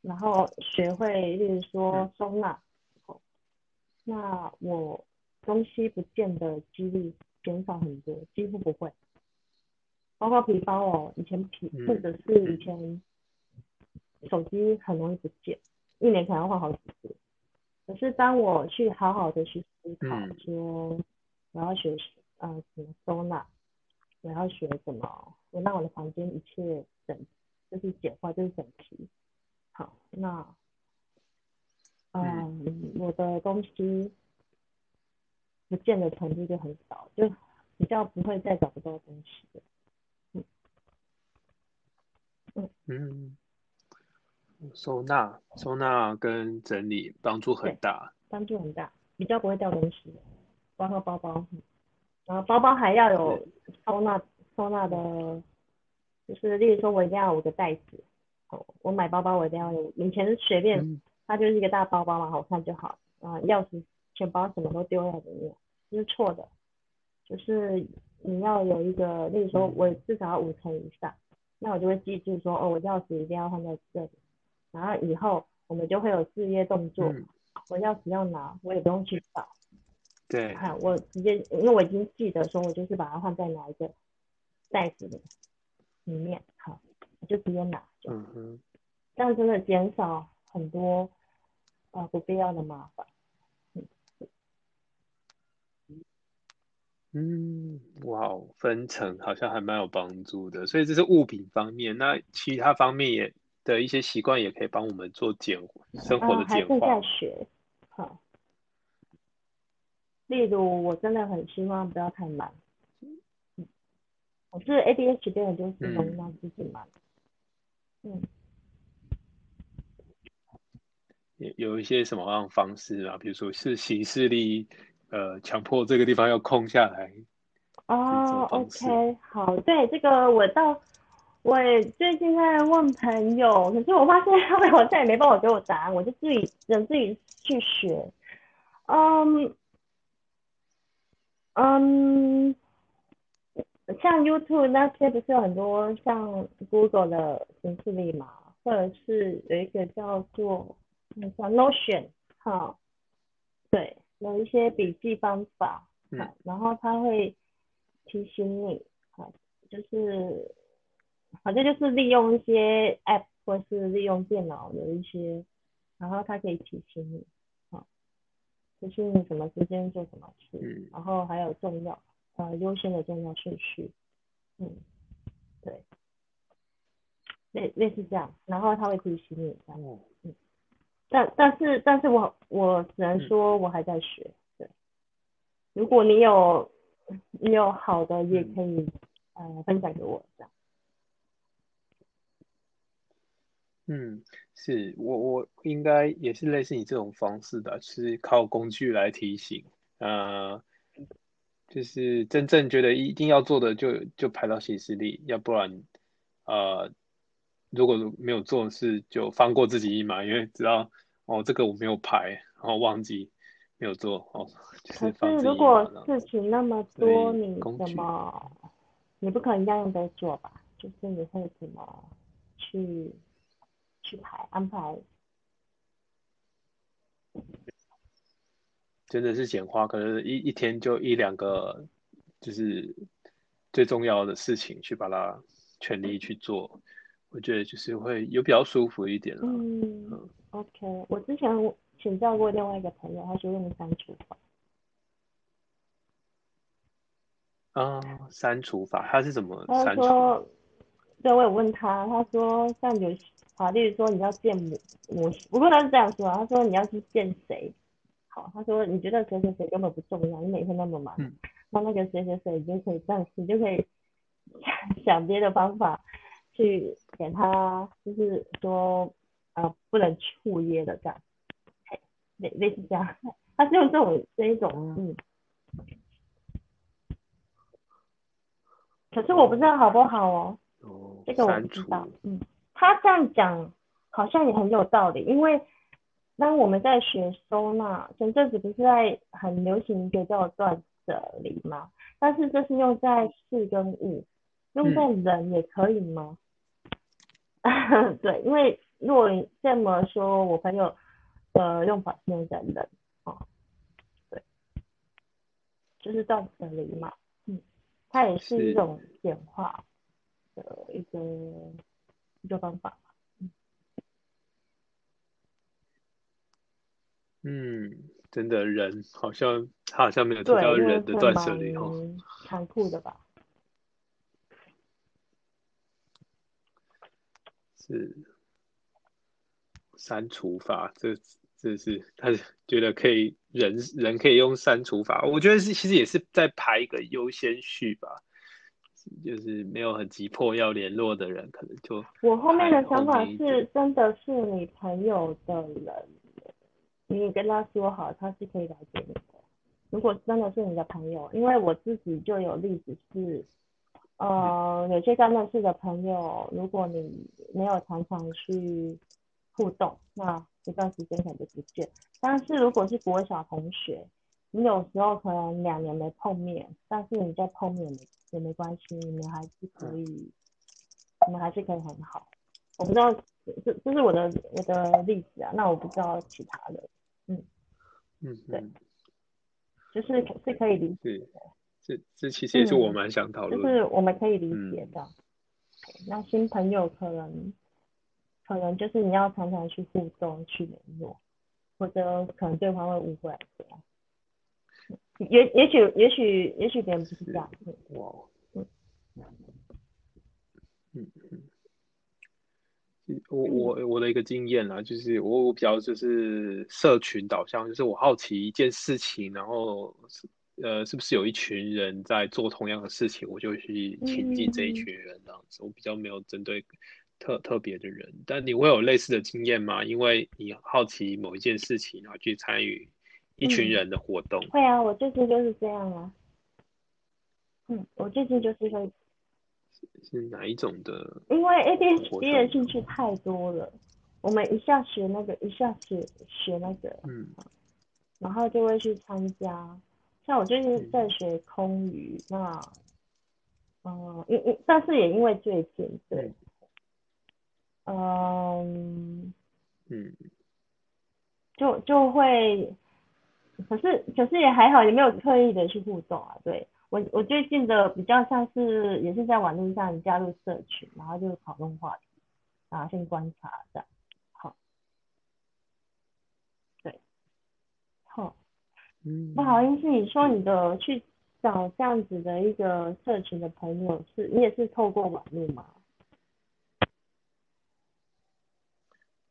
然后学会，例如说收纳那我东西不见的几率减少很多，几乎不会。包括皮包哦，以前皮嗯或者是以前手机很容易不见，一年可能要换好几次。可是当我去好好的去思考嗯说，我要学呃怎么收纳，我要学什么我让我的房间一切整，就是简化，就是整齐。好，那嗯，我的东西不见的程度就很少，就比较不会再找不到东西嗯嗯。嗯，收纳收纳跟整理帮助很大。帮助很大，比较不会掉东西，包括包包，嗯然后包包还要有收纳收纳的，就是例如说我一定要有个袋子，哦，我买包包我一定要有，以前是随便，嗯。它就是一个大包包嘛，好看就好，啊，钥匙、钱包什么都丢在里面，这是错的，就是你要有一个，例如说我至少要五层以上，那我就会记住说，哦，我钥匙一定要放在这里，然后以后我们就会有制约动作，嗯，我钥匙要拿，我也不用去找，对，看我直接，因为我已经记得说，我就是把它放在哪一个袋子里里面，好，我就直接拿，就嗯哼，这样真的减少很多呃不必要的麻烦。嗯，哇哦，分层好像还蛮有帮助的。所以这是物品方面，那其他方面也的一些习惯也可以帮我们做简生活呃，的简还正在。学，好，例如我真的很希望不要太忙，嗯，我是 ADHD 我，就是容易让自己忙，嗯。有有一些什么样方式啊？比如说是行事力，呃，强迫这个地方要空下来。哦，OK，好，对这个我到，我最近在问朋友，可是我发现他们好像也没办法给我答案，我就自己人自己去学。嗯嗯，像 YouTube 那些不是有很多像 Google 的形式力嘛，或者是有一个叫做。那叫 Notion，好，对，有一些笔记方法，好，然后他会提醒你，好，就是，反正就是利用一些 App 或是利用电脑的一些，然后它可以提醒你，好，提醒你什么时间做什么事，然后还有重要，呃，优先的重要顺序，嗯，对，类类似这样，然后他会提醒你，这样，嗯。但但是但是我我只能说我还在学，对。如果你有你有好的也可以呃分享给我这样。嗯，是我我应该也是类似你这种方式的，是靠工具来提醒，呃，就是真正觉得一定要做的就就排到行事历，要不然呃。如果没有做事，就放过自己一马，因为知道哦，这个我没有排，然后忘记没有做哦。可是如果事情那么多，你怎么？你不可能样样都做吧？就是你会怎么去去排安排？真的是简化，可能一一天就一两个，就是最重要的事情去把它全力去做。我觉得就是会有比较舒服一点了。嗯，OK。我之前请教过另外一个朋友，他是用删除法。啊，删除法，他是怎么他说，对，我有问他，他说像有啊，例如说你要见母母，不过他是这样说，他说你要去见谁？好，他说你觉得谁谁谁根本不重要，你每天那么忙，那那个谁谁谁你就可以这样，你就可以想 别的方法。去给他，就是说，呃，不能触约的这样，类类似这样，他是用这种这一种，嗯，可是我不知道好不好哦，这个我不知道，嗯，他这样讲好像也很有道理，因为当我们在学收纳，前阵子不是在很流行一个叫断舍离吗？但是这是用在事跟物，用在人也可以吗？对，因为如果这么说，我朋友呃用法是用在人，哦，对，就是断舍离嘛，嗯，它也是一种简化的一个一个方法嗯，真的人好像他好像没有提到人的断舍离哦，残酷的吧。是删除法，这这是他觉得可以人人可以用删除法，我觉得是其实也是在排一个优先序吧，就是没有很急迫要联络的人，可能就我后面的想法是，真的是你朋友的人，你跟他说好，他是可以了解你的。如果真的是你的朋友，因为我自己就有例子是。呃，有些刚认识的朋友，如果你没有常常去互动，那一段时间可能就不见。但是如果是国小同学，你有时候可能两年没碰面，但是你再碰面也没关系，你们还是可以，你们还是可以很好。我不知道，这这是我的我的例子啊，那我不知道其他的，嗯嗯，对，就是是可以理解的。这这其实也是我蛮想讨论，就是我们可以理解的。那新朋友可能可能就是你要常常去互动、去联络，或者可能对方会误会这样。也也许也许也许别人不是这样。哇，嗯嗯嗯，我我我的一个经验啦，就是我我比较就是社群导向，就是我好奇一件事情，然后呃是不是有一群人在做同样的事情，我就去亲近这一群人这样子。我比较没有针对特特别的人，但你会有类似的经验吗？因为你好奇某一件事情，然后去参与一群人的活动。会啊，我最近就是这样啊。嗯，我最近就是会。是哪一种的？因为 A H D 的兴趣太多了，我们一下学那个，一下学学那个，嗯，然后就会去参加。像我最近在学空余，那，嗯，因因，但是也因为最近，对，嗯，嗯，就就会，可是可是也还好，也没有刻意的去互动啊，对。我我最近的比较像是也是在网络上加入社群，然后就讨论话题，然后先观察这样，好，对，好，嗯，不好意思，你说你的去找这样子的一个社群的朋友，是你也是透过网络吗？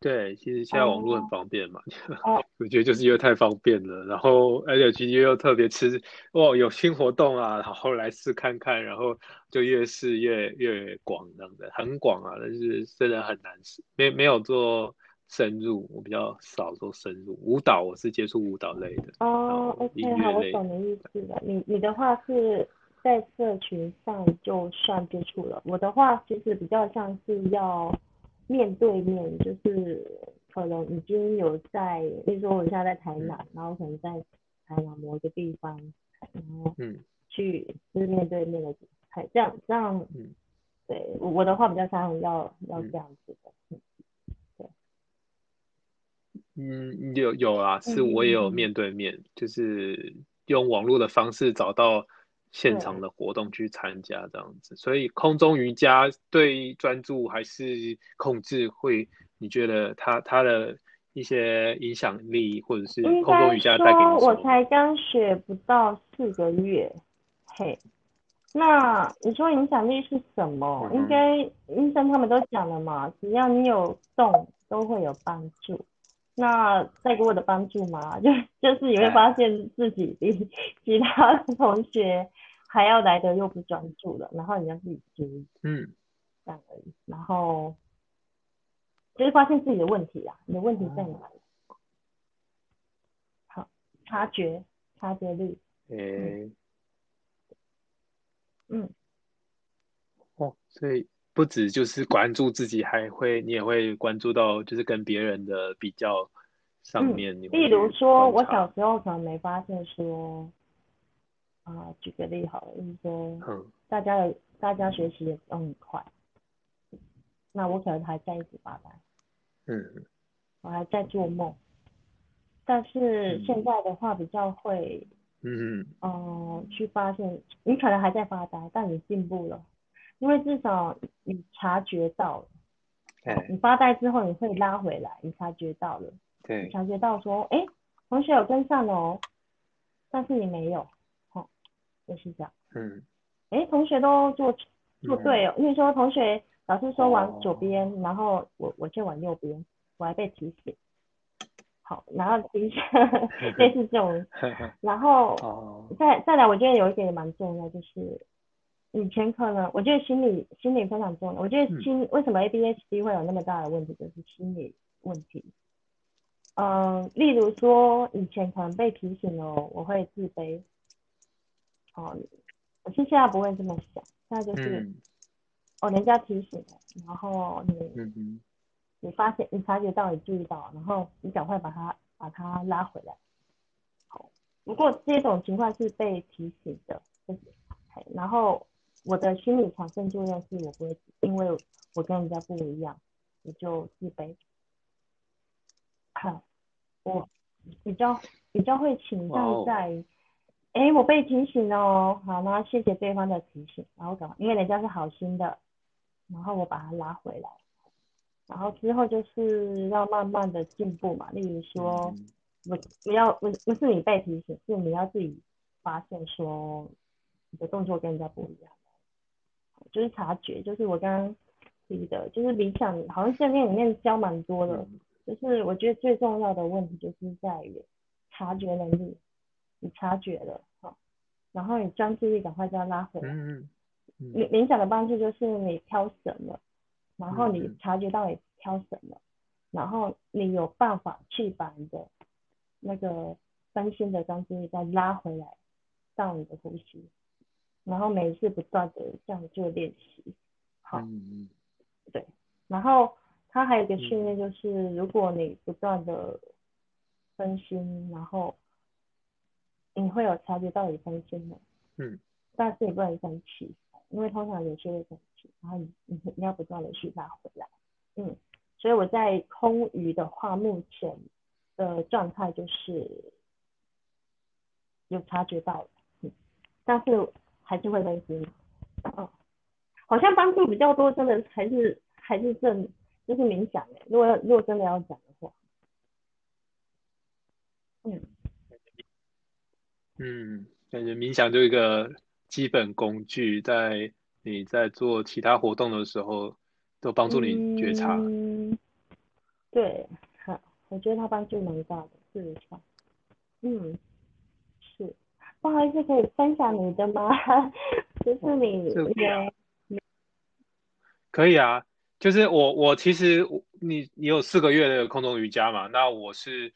对，其实现在网络很方便嘛，我觉得就是因为太方便了，然后而且其实又特别吃，哇，有新活动啊，然后来试看看，然后就越试越越广这样的，很广啊，但是真的很难试，没没有做深入，我比较少做深入。舞蹈我是接触舞蹈类的。哦，OK，好，我懂的意思了。你你的话是在社群上就算接触了，我的话其实比较像是要。面对面就是可能已经有在，比如说我现在在台南，然后可能在台南某一个地方，然后嗯，去就是面对面的，这样这样，嗯，对，我的话比较常要要这样子的，对，嗯，有有啊，是我也有面对面，就是用网络的方式找到。现场的活动去参加这样子，所以空中瑜伽对专注还是控制会，你觉得它它的一些影响力，或者是空中瑜伽带给你我才刚学不到四个月，嘿，那你说影响力是什么？应该医生他们都讲了嘛，只要你有动，都会有帮助。那带给我的帮助吗？就就是你会 发现自己比 其他的同学还要来的又不专注了，然后你要自己注意，嗯，这样而已。然后就是发现自己的问题啊，你的问题在哪里？好，察觉，察觉力。诶，嗯，哦，所以。不止就是关注自己，还会你也会关注到，就是跟别人的比较上面。例如说，我小时候可能没发现说，啊，举个例好了，就是说，嗯，大家的大家学习也都很快，那我可能还在一直发呆，嗯，我还在做梦，但是现在的话比较会，嗯。嗯，哦，去发现你可能还在发呆，但你进步了。因为至少你察觉到了，对。你发呆之后你会拉回来，你察觉到了，对，察觉到说，哎，同学有跟上哦，但是你没有，哦，就是这样，嗯，哎，同学都做做对哦，因为说同学老师说往左边，然后我我就往右边，我还被提醒，好，然后提醒 类似这种，然后再再来，我觉得有一点也蛮重要，就是。以前可能，我觉得心理心理非常重要。我觉得心为什么 ADHD 会有那么大的问题，就是心理问题。嗯，例如说以前可能被提醒了，我会自卑。哦，我是现在不会这么想，现在就是哦，人家提醒了，然后你你发现你察觉到你注意到，然后你赶快把它把它拉回来。好，不过这种情况是被提醒的，就是然后。我的心理产生作用是我不会，因为我跟人家不一样，我就自卑。好，我比较比较会倾向在，哎，我被提醒了哦，好，那谢谢对方的提醒，然后么？因为人家是好心的，然后我把他拉回来，然后之后就是要慢慢的进步嘛。例如说，我不要不不是你被提醒，是你要自己发现说你的动作跟人家不一样。就是察觉，就是我刚刚 ADHD 的，就是理想，好像训练里面教蛮多的。就是我觉得最重要的问题就是在于察觉能力，你察觉了，好，然后你专注力赶快就要拉回来。嗯冥冥想的帮助就是你挑什么，然后你察觉到你挑神了，然后你有办法去把你的那个分心的专注力再拉回来到你的呼吸，然后每一次不断的这样做练习。好，嗯对，然后它还有一个训练就是，如果你不断的分心，然后你会有察觉到你分心了，嗯，但是你不能生气，因为通常有些会生气，然后你你你要不断的去拉回来，嗯，所以我在空余的话，目前的状态就是有察觉到了，嗯，但是还是会分心，嗯。好像帮助比较多，真的还是还是正就是冥想诶。如果要如果真的要讲的话，嗯嗯，感觉冥想就一个基本工具，在你在做其他活动的时候，都帮助你觉察。嗯，对，好，我觉得它帮助蛮大的，事实上，嗯，是，不好意思，可以分享你的吗？就是你的，可以啊，就是我我其实你你有四个月的空中瑜伽嘛？那我是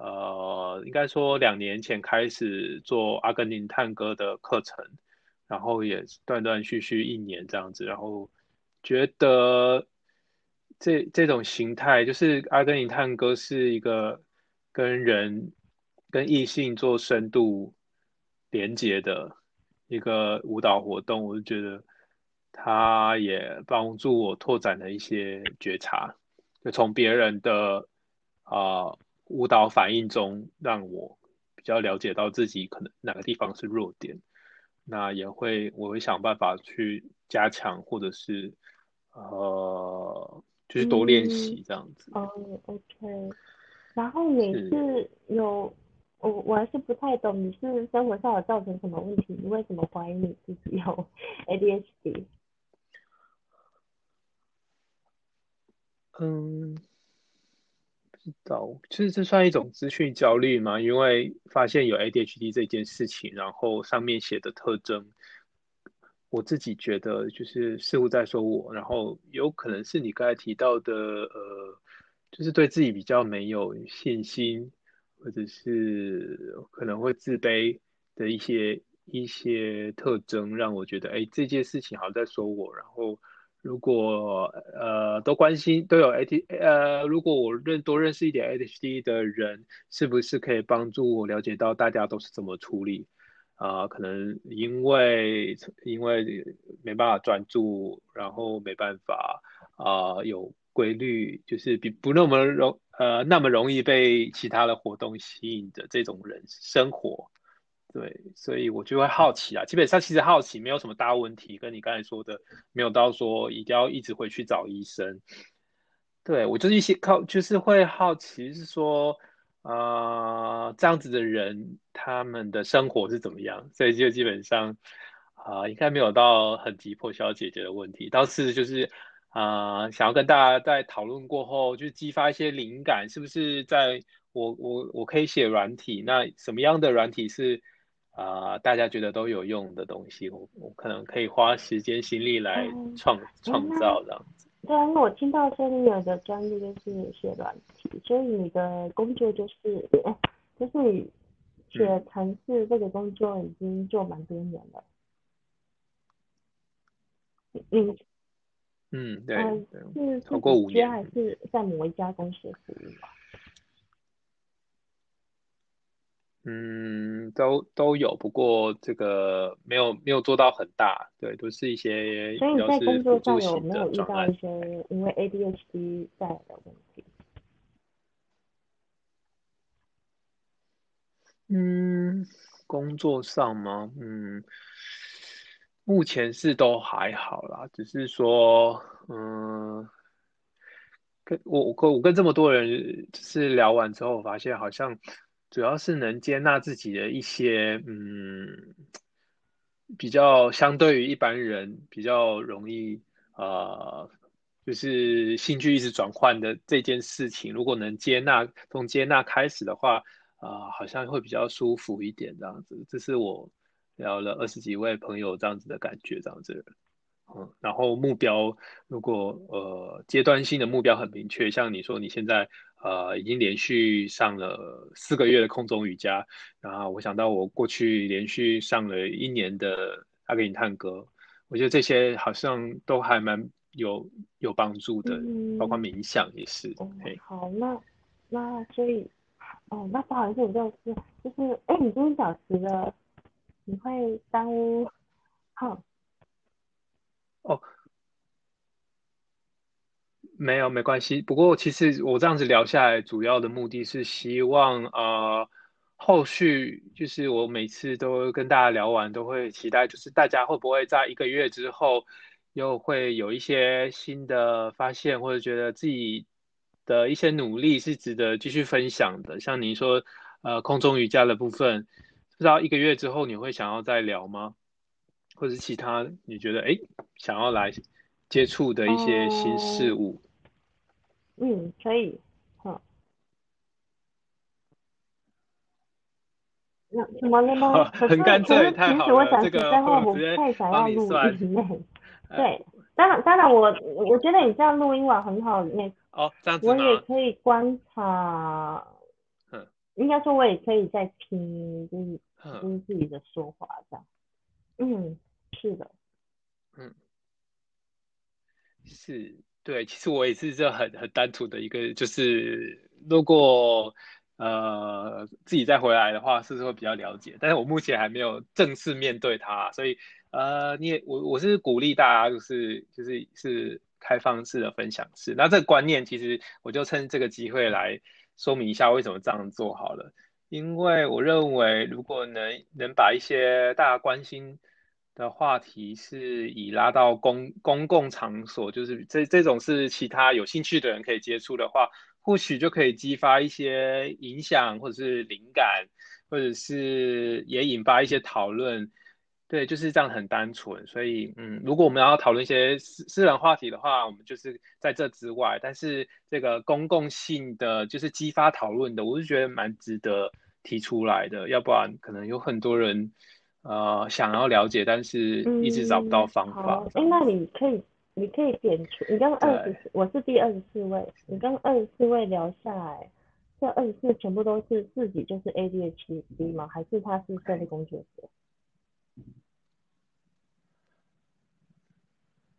呃，应该说两年前开始做阿根廷探戈的课程，然后也断断续续一年这样子，然后觉得这这种形态，就是阿根廷探戈是一个跟人跟异性做深度连接的一个舞蹈活动，我就觉得。它也帮助我拓展了一些觉察，就从别人的啊、舞蹈反应中，让我比较了解到自己可能哪个地方是弱点，那也会我会想办法去加强，或者是呃就是多练习这样子。哦，OK，然后你是有我我还是不太懂，你是生活上有造成什么问题？你为什么怀疑你自己有 ADHD？嗯，不到，其实这算一种资讯焦虑吗？因为发现有 ADHD 这件事情，然后上面写的特征，我自己觉得就是似乎在说我，然后有可能是你刚才提到的，呃，就是对自己比较没有信心，或者是可能会自卑的一些一些特征，让我觉得，哎，这件事情好像在说我，然后。如果呃都关心都有 AD 呃，如果我认多认识一点 ADHD 的人，是不是可以帮助我了解到大家都是怎么处理？啊、可能因为因为没办法专注，然后没办法啊、有规律，就是比不那么容呃那么容易被其他的活动吸引的这种人生活。对，所以我就会好奇啊。基本上其实好奇没有什么大问题，跟你刚才说的没有到说一定要一直回去找医生。对，我就是一些靠，就是会好奇是说，啊、呃，這樣子的人他们的生活是怎么样？所以就基本上啊、呃，應該沒有到很急迫需要解决的问题。倒是就是啊、想要跟大家在讨论过后，就激发一些灵感，是不是在我我我可以写软体？那什么样的软体是？啊、呃，大家觉得都有用的东西，我我可能可以花时间心力来创、嗯、創造这样子。对啊，那我听到说你有的专业就是写软体，所以你的工作就是，就是你寫程式这个工作已经做蛮多年了。嗯嗯，对，呃、是超过五年，还是在某一家公司服務？嗯，都都有，不过这个没有没有做到很大，对，都是一些。所以你在工作上有没有遇到一些因为 ADHD 帶來的問題？嗯，工作上吗？嗯，目前是都还好啦，只是说，嗯，跟我我跟我跟这么多人就是聊完之后，我發現好像。主要是能接纳自己的一些，嗯，比较相对于一般人比较容易，呃，就是兴趣一直转换的这件事情，如果能接纳，从接纳开始的话，啊，好像会比较舒服一点这样子。这是我聊了二十几位朋友这样子的感觉，这样子。嗯，然后目标如果呃阶段性的目标很明确，像你说你现在呃已经连续上了四个月的空中瑜伽，然后我想到我过去连续上了一年的阿根廷探戈，我觉得这些好像都还蛮有有帮助的，嗯包括冥想也是。好，那那所以哦，那不好意思，我就是就是哎，你今天小时了你会耽误好。哦，没有没关系。不过其实我这样子聊下来，主要的目的是希望呃，后续就是我每次都跟大家聊完，都会期待，就是大家会不会在一个月之后，又会有一些新的发现，或者觉得自己的一些努力是值得继续分享的。像你说呃，空中瑜伽的部分，不知道一个月之后你会想要再聊吗？或者其他你觉得哎想要来接触的一些新事物，嗯，可以，好，那怎么了吗？很干脆，太好了。这个我太想要录音嘞。对，当然当然，我我觉得你这样录音网很好，那哦这样子我也可以观察，嗯，应该说我也可以在听，就是听自己的说话这样，嗯。是的，嗯，是对，其实我也是这很很单纯的一个，就是如果呃自己再回来的话，是不是会比较了解？但是我目前还没有正式面对它，所以呃，你也我我是鼓励大家，就是就是是开放式的分享式。那这个观念，其实我就趁这个机会来说明一下为什么这样做好了。因为我认为，如果能能把一些大家关心。的话题是以拉到公公共场所，就是这这种是其他有兴趣的人可以接触的话，或许就可以激发一些影响，或者是灵感，或者是也引发一些讨论。对，就是这样很单纯。所以，嗯，如果我们要讨论一些私私人话题的话，我们就是在这之外。但是这个公共性的，就是激发讨论的，我是觉得蛮值得提出来的。要不然，可能有很多人。呃，想要了解，但是一直找不到方法。哎，那你可以，你可以点出，你刚二十四，我是第二十四位，你刚二十四位聊下来，这二十四全部都是自己就是 ADHD 吗？还是他是社会工作者？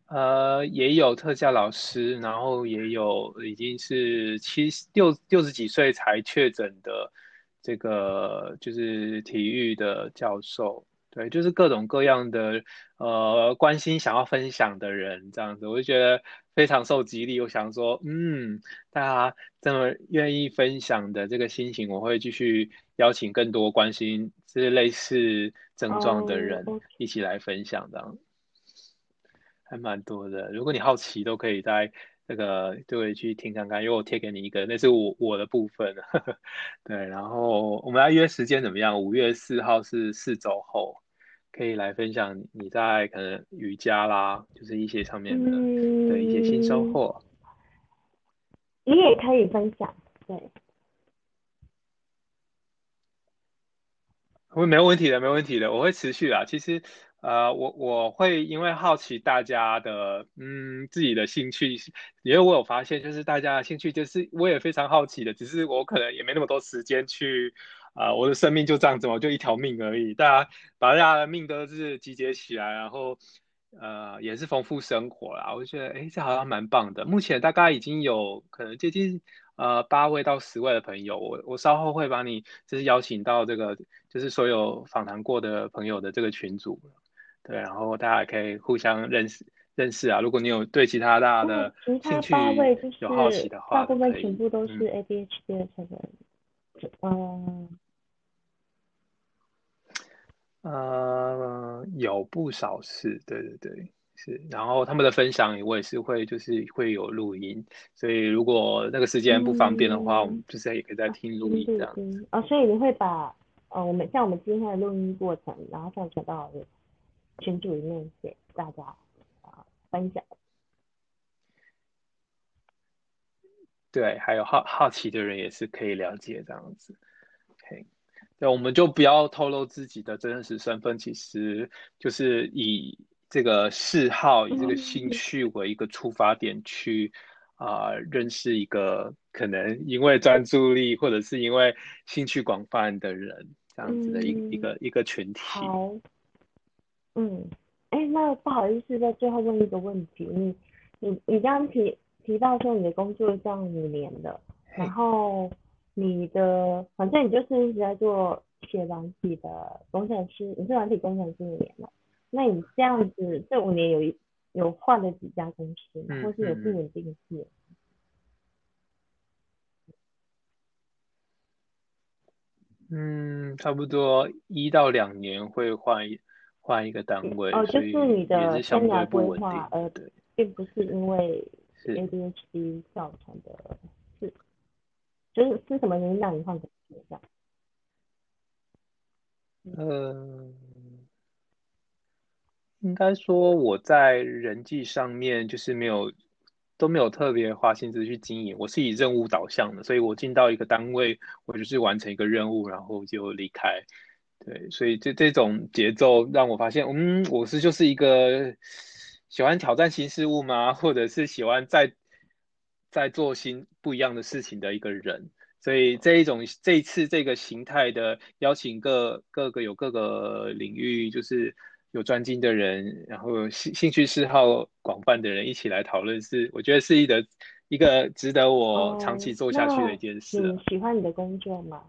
呃，也有特教老师，然后也有已经是七六六十几岁才确诊的这个就是体育的教授。对，就是各种各样的呃关心想要分享的人这样子，我就觉得非常受激励。我想说，嗯，大家这么愿意分享的这个心情，我会继续邀请更多关心这类似症状的人一起来分享，这样还蛮多的。如果你好奇，都可以在这个就会去听看看，因为我贴给你一个，那是我我的部分。对，然后我们要约时间怎么样？五月四号是四周后。可以来分享你在可能瑜伽啦，就是一些上面的的一些新收获。你也可以分享，对。会没有问题的，没问题的，我会持续啊。其实，呃，我我会因为好奇大家的，嗯，自己的兴趣，因为我有发现，就是大家的兴趣，就是我也非常好奇的，只是我可能也没那么多时间去。啊，我的生命就这样子嘛，就一条命而已。大家把大家的命都是集结起来，然后呃，也是丰富生活啦。我觉得，哎，这好像蛮棒的。目前大概已经有可能接近呃八位到十位的朋友，我我稍后会把你就是邀请到这个就是所有访谈过的朋友的这个群组，对，然后大家可以互相认识认识啊。如果你有对其他大的兴趣有好奇的话，大部分全部都是 ADHD 的成员，嗯。呃，有不少是，对对对，是。然后他们的分享，我也是会，就是会有录音，所以如果那个时间不方便的话，我们就是也可以在听录音这样。啊，所以你会把呃，我们像我们今天的录音过程，然后上传到群组里面给大家啊分享。对，还有好好奇的人也是可以了解这样子。对，我们就不要透露自己的真实身份，其实就是以这个嗜好、以这个兴趣为一个出发点去啊认识一个可能因为专注力或者是因为兴趣广泛的人这样子的一一个一个群体。好，嗯，哎，那不好意思，在最后问一个问题，你你你刚刚提。提到说你的工作是这样五年了，然后你的反正你就是一直在做写软体的工程师，你是软体工程师五年了，那你这样子这五年有一有换了几家公司，或是有不稳定性？嗯，差不多一到两年会换一换一个单位，哦，就是你的生涯规划，呃，并不是因为。ADHD 造成的，是，就是是什么原因让你换成这样？嗯，应该说我在人际上面就是没有都没有特别花心思去经营，我是以任务导向的，所以我进到一个单位，我就是完成一个任务，然后就离开。对，所以这这种节奏让我发现，嗯，我是就是一个。喜欢挑战新事物吗？或者是喜欢在在做新不一样的事情的一个人？所以这一种这一次这个形态的邀请各各个有各个领域就是有专精的人，然后兴兴趣嗜好广泛的人一起来讨论，是我觉得是一个一个值得我长期做下去的一件事。你喜欢你的工作吗？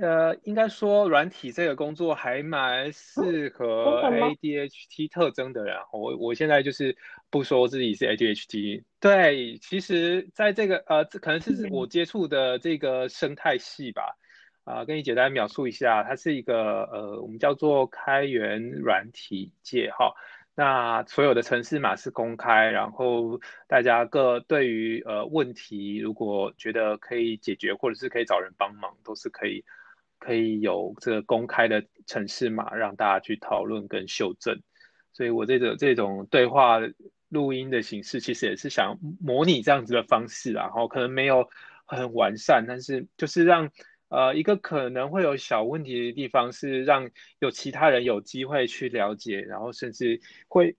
呃，应该说软体这个工作还蛮适合 ADHD 特征的人。我我现在就是不说自己是 ADHD，对，其实在这个呃，这可能是我接触的这个生态系吧。啊，跟你简单描述一下，它是一个呃，我们叫做开源软体界哈。那所有的城市码是公开，然后大家各对于呃问题，如果觉得可以解决，或者是可以找人帮忙，都是可以。可以有这个公开的城市码，让大家去讨论跟修正。所以我这个这种对话录音的形式，其实也是想模拟这样子的方式，然后可能没有很完善，但是就是让呃一个可能会有小问题的地方，是让有其他人有机会去了解，然后甚至会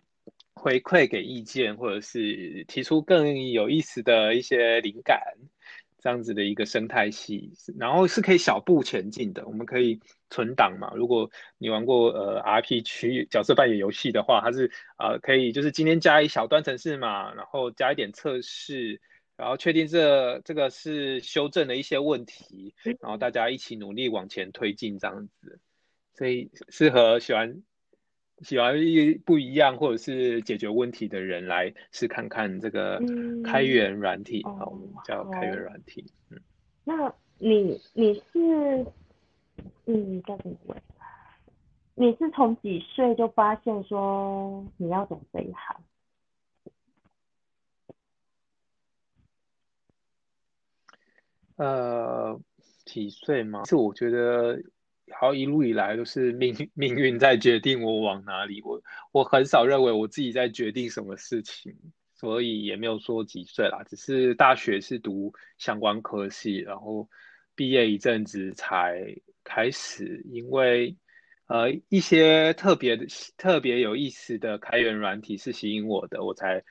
回馈给意见，或者是提出更有意思的一些灵感。这样子的一个生态系，然后是可以小步前进的。我们可以存档嘛？如果你玩过呃 R P 区角色扮演游戏的话，它是呃可以就是今天加一小段程式嘛，然后加一点测试，然后确定这这个是修正的一些问题，然后大家一起努力往前推进这样子。所以适合喜欢。喜欢一不一样或者是解决问题的人来试看看这个开源软体，好，我们叫开源软体。嗯，那你你是嗯叫什么？你是从几岁就发现说你要走这一行？呃，几岁吗？是我觉得。好，一路以来都是命 命运在决定我往哪里。我我很少认为我自己在决定什么事情，所以也没有说几岁啦。只是大学是读相关科系，然后毕业一阵子才开始，因为呃一些特别的、特别有意思的开源软体是吸引我的，我才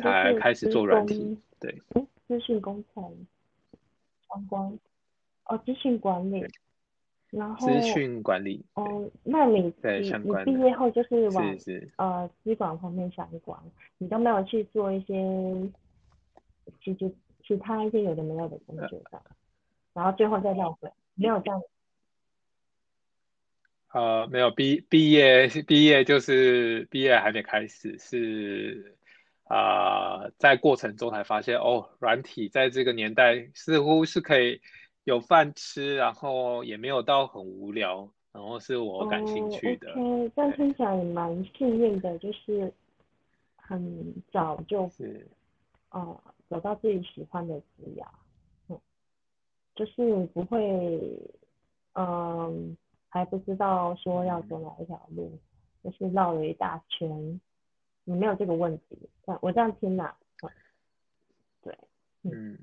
才开始做软体。对，资讯工程相关哦，资讯管理。然后资讯管理哦，那你你你毕业后就是往呃资管方面相关，你都没有去做一些其实其他一些有的没有的工作上，然后最后再绕回没有这样。呃，没有毕毕业毕业就是毕业还没开始，是啊，在过程中才发现哦，软体在这个年代似乎是可以。有饭吃，然后也没有到很无聊，然后是我感兴趣的。OK，但听起来也蛮幸运的，就是很早就，是，呃，找到自己喜欢的职业，嗯，就是不会，嗯，还不知道说要走哪一条路，就是绕了一大圈，你没有这个问题。我这样听啦，对，嗯，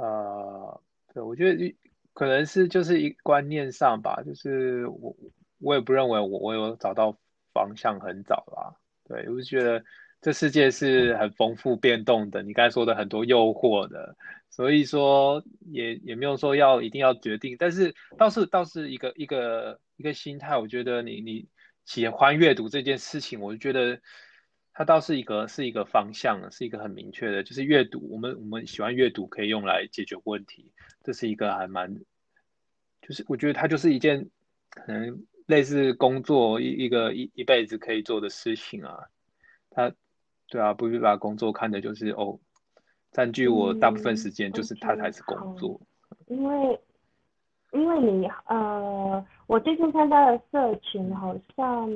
呃，对，我觉得可能是就是一观念上吧，就是我我也不认为我我有找到方向很早啦，对，我就觉得这世界是很丰富变动的，你刚才说的很多诱惑的。所以说也也没有说要一定要决定，但是倒是倒是一个一个一个心态，我觉得你你喜欢阅读这件事情，我就觉得它倒是一个是一个方向，是一个很明确的，就是阅读，我们我们喜欢阅读可以用来解决问题，这是一个还蛮，就是我觉得它就是一件可能类似工作一一个一一辈子可以做的事情啊，它对啊，不必把工作看的就是哦。占据我大部分时间，就是它才是工作。因为，因为你呃，我最近参加的社群好像，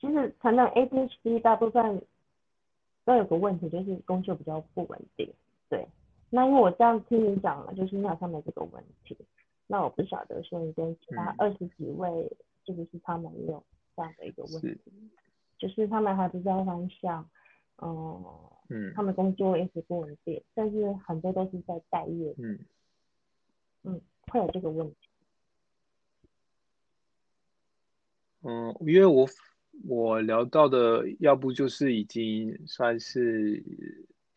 其实承认 ADHD 大部分都有个问题，就是工作比较不稳定。对，那因为我这样听你讲了，就是你好像没这个问题。那我不晓得说你跟其他二十几位是不是他们也有这样的一个问题，就是他们还不知道方向，嗯。嗯，他们工作一直不稳定，但是很多都是在待业。嗯，嗯，会有这个问题。嗯，因为我我聊到的，要不就是已经算是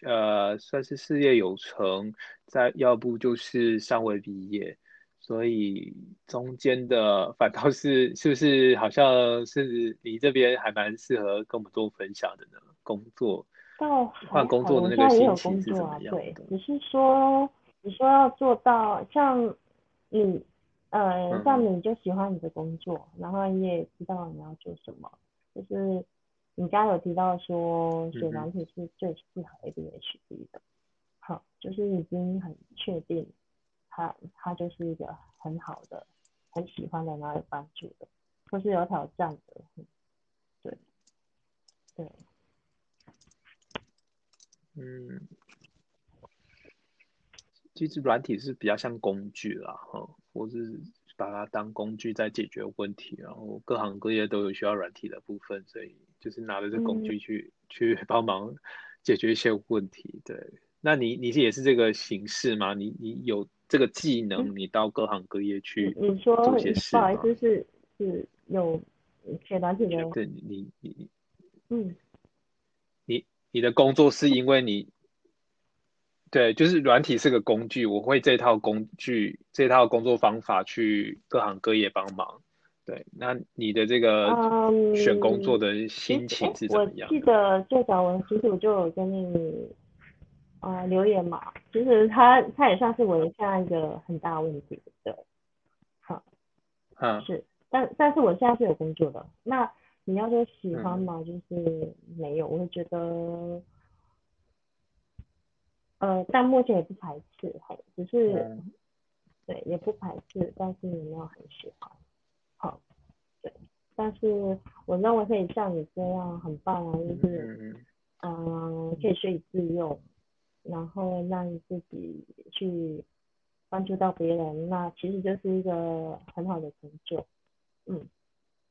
呃算是事业有成，再要不就是尚未毕业，所以中间的反倒是是不是好像是你这边还蛮适合跟我们做分享的呢？工作。到换工作的那个心情是怎么样对，只是说你说要做到像你，呃，像你就喜欢你的工作，然后你也知道你要做什么，就是你刚刚有提到说写软体是最适合 ADHD 的，好，就是已经很确定，它它就是一个很好的、很喜欢的、然后有帮助的，或是有挑战的，对，对。嗯，其实软体是比较像工具啦，哈，或是把它当工具在解决问题，然后各行各业都有需要软体的部分，所以就是拿着这工具去 去帮忙解决一些问题。对，那你你是也是这个形式吗？你你有这个技能，你到各行各业去你说不好意思，是是有写软体的，对你你你嗯。你你的工作是因为你，对，就是软体是个工具，我会这套工具、这套工作方法去各行各业帮忙。对，那你的这个选工作的心情是怎么样？我记得最早我其实我就有跟你啊留言嘛，其实他他也算是我现在一个很大问题，对，好，嗯，是，但但是我现在是有工作的，那。你要说喜欢吗？就是没有，我会觉得，呃，但目前也不排斥，只是，对，也不排斥，但是也没有很喜欢，好，对，但是我认为可以像你这样很棒啊，就是，嗯，可以学以致用，然后让自己去帮助到别人，那其实就是一个很好的成就，嗯。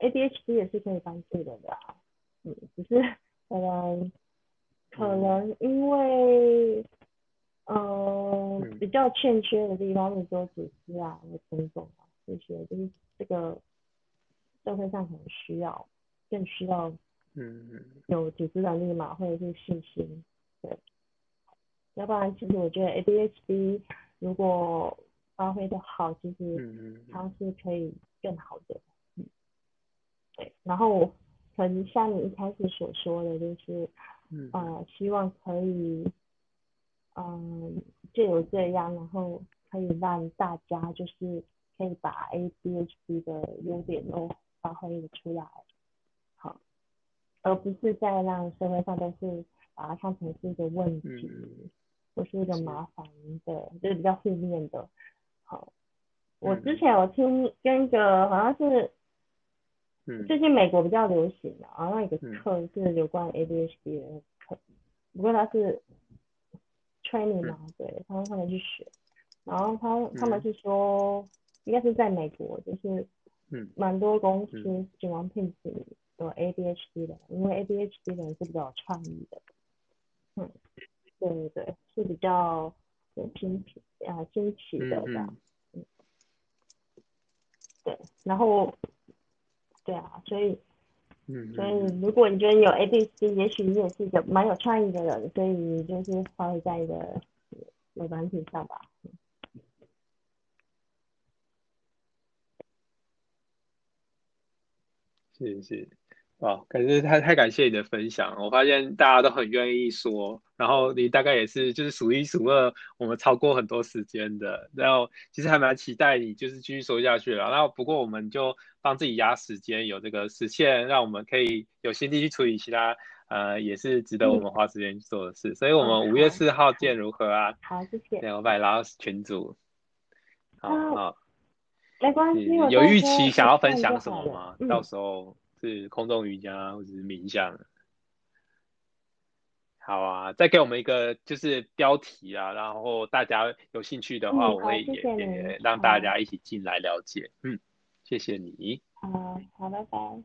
ADHD 也是可以帮助的的，嗯，只是 可能可能因为呃比较欠缺的地方，比如说组织啊、种种啊这些，就是这个社会上可能需要更需要嗯。有组织能力嘛，或者是信心，对，要不然其实我觉得 ADHD 如果发挥的好，其实它是可以更好的。嗯，对然后可能像你一开始所说的，就是，呃，希望可以，嗯，就有这样，然后可以让大家就是可以把 ADHD 的优点都发挥的出来，好，而不是在让社会上都是把它看成是一个问题，或是一个麻烦的，就是比较负面的。好，我之前有听跟一个好像是。最近美国比较流行的，然后一个课是有关 ADHD 的课，不过它是 training 嘛，对，他们他们去学，然后他他们是说，应该是在美国，就是嗯。蛮多公司喜欢聘请有 ADHD 的，因为 ADHD 的人是比较有创意的。嗯，对对对，是比较有新奇啊新奇的嗯这样。嗯。对，然后对啊，所以嗯所嗯以如果你觉得有 ADHD，也许你也是一个蛮有创意的人，所以你就是发挥在一个有关体上吧。是是，哇，感觉太太感谢你的分享，我发现大家都很愿意说，然后你大概也是就是数一数二，我们超过很多时间的，然后其实还蛮期待你就是继续说下去了，然后不过我们就帮自己压时间，有这个时限，让我们可以有心力去处理其他呃也是值得我们花时间去做的事，所以我们五月四号见如何啊？好，谢谢。对，我把你拉到群组，好。没关系，有预期想要分享什么吗？嗯到时候是空中瑜伽或者是冥想。好啊，再给我们一个就是标题啊，然后大家有兴趣的话，嗯我会也也让大家一起进来了解。嗯，谢谢你，好，好，拜拜。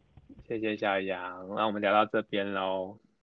谢谢小杨，那我们聊到这边喽。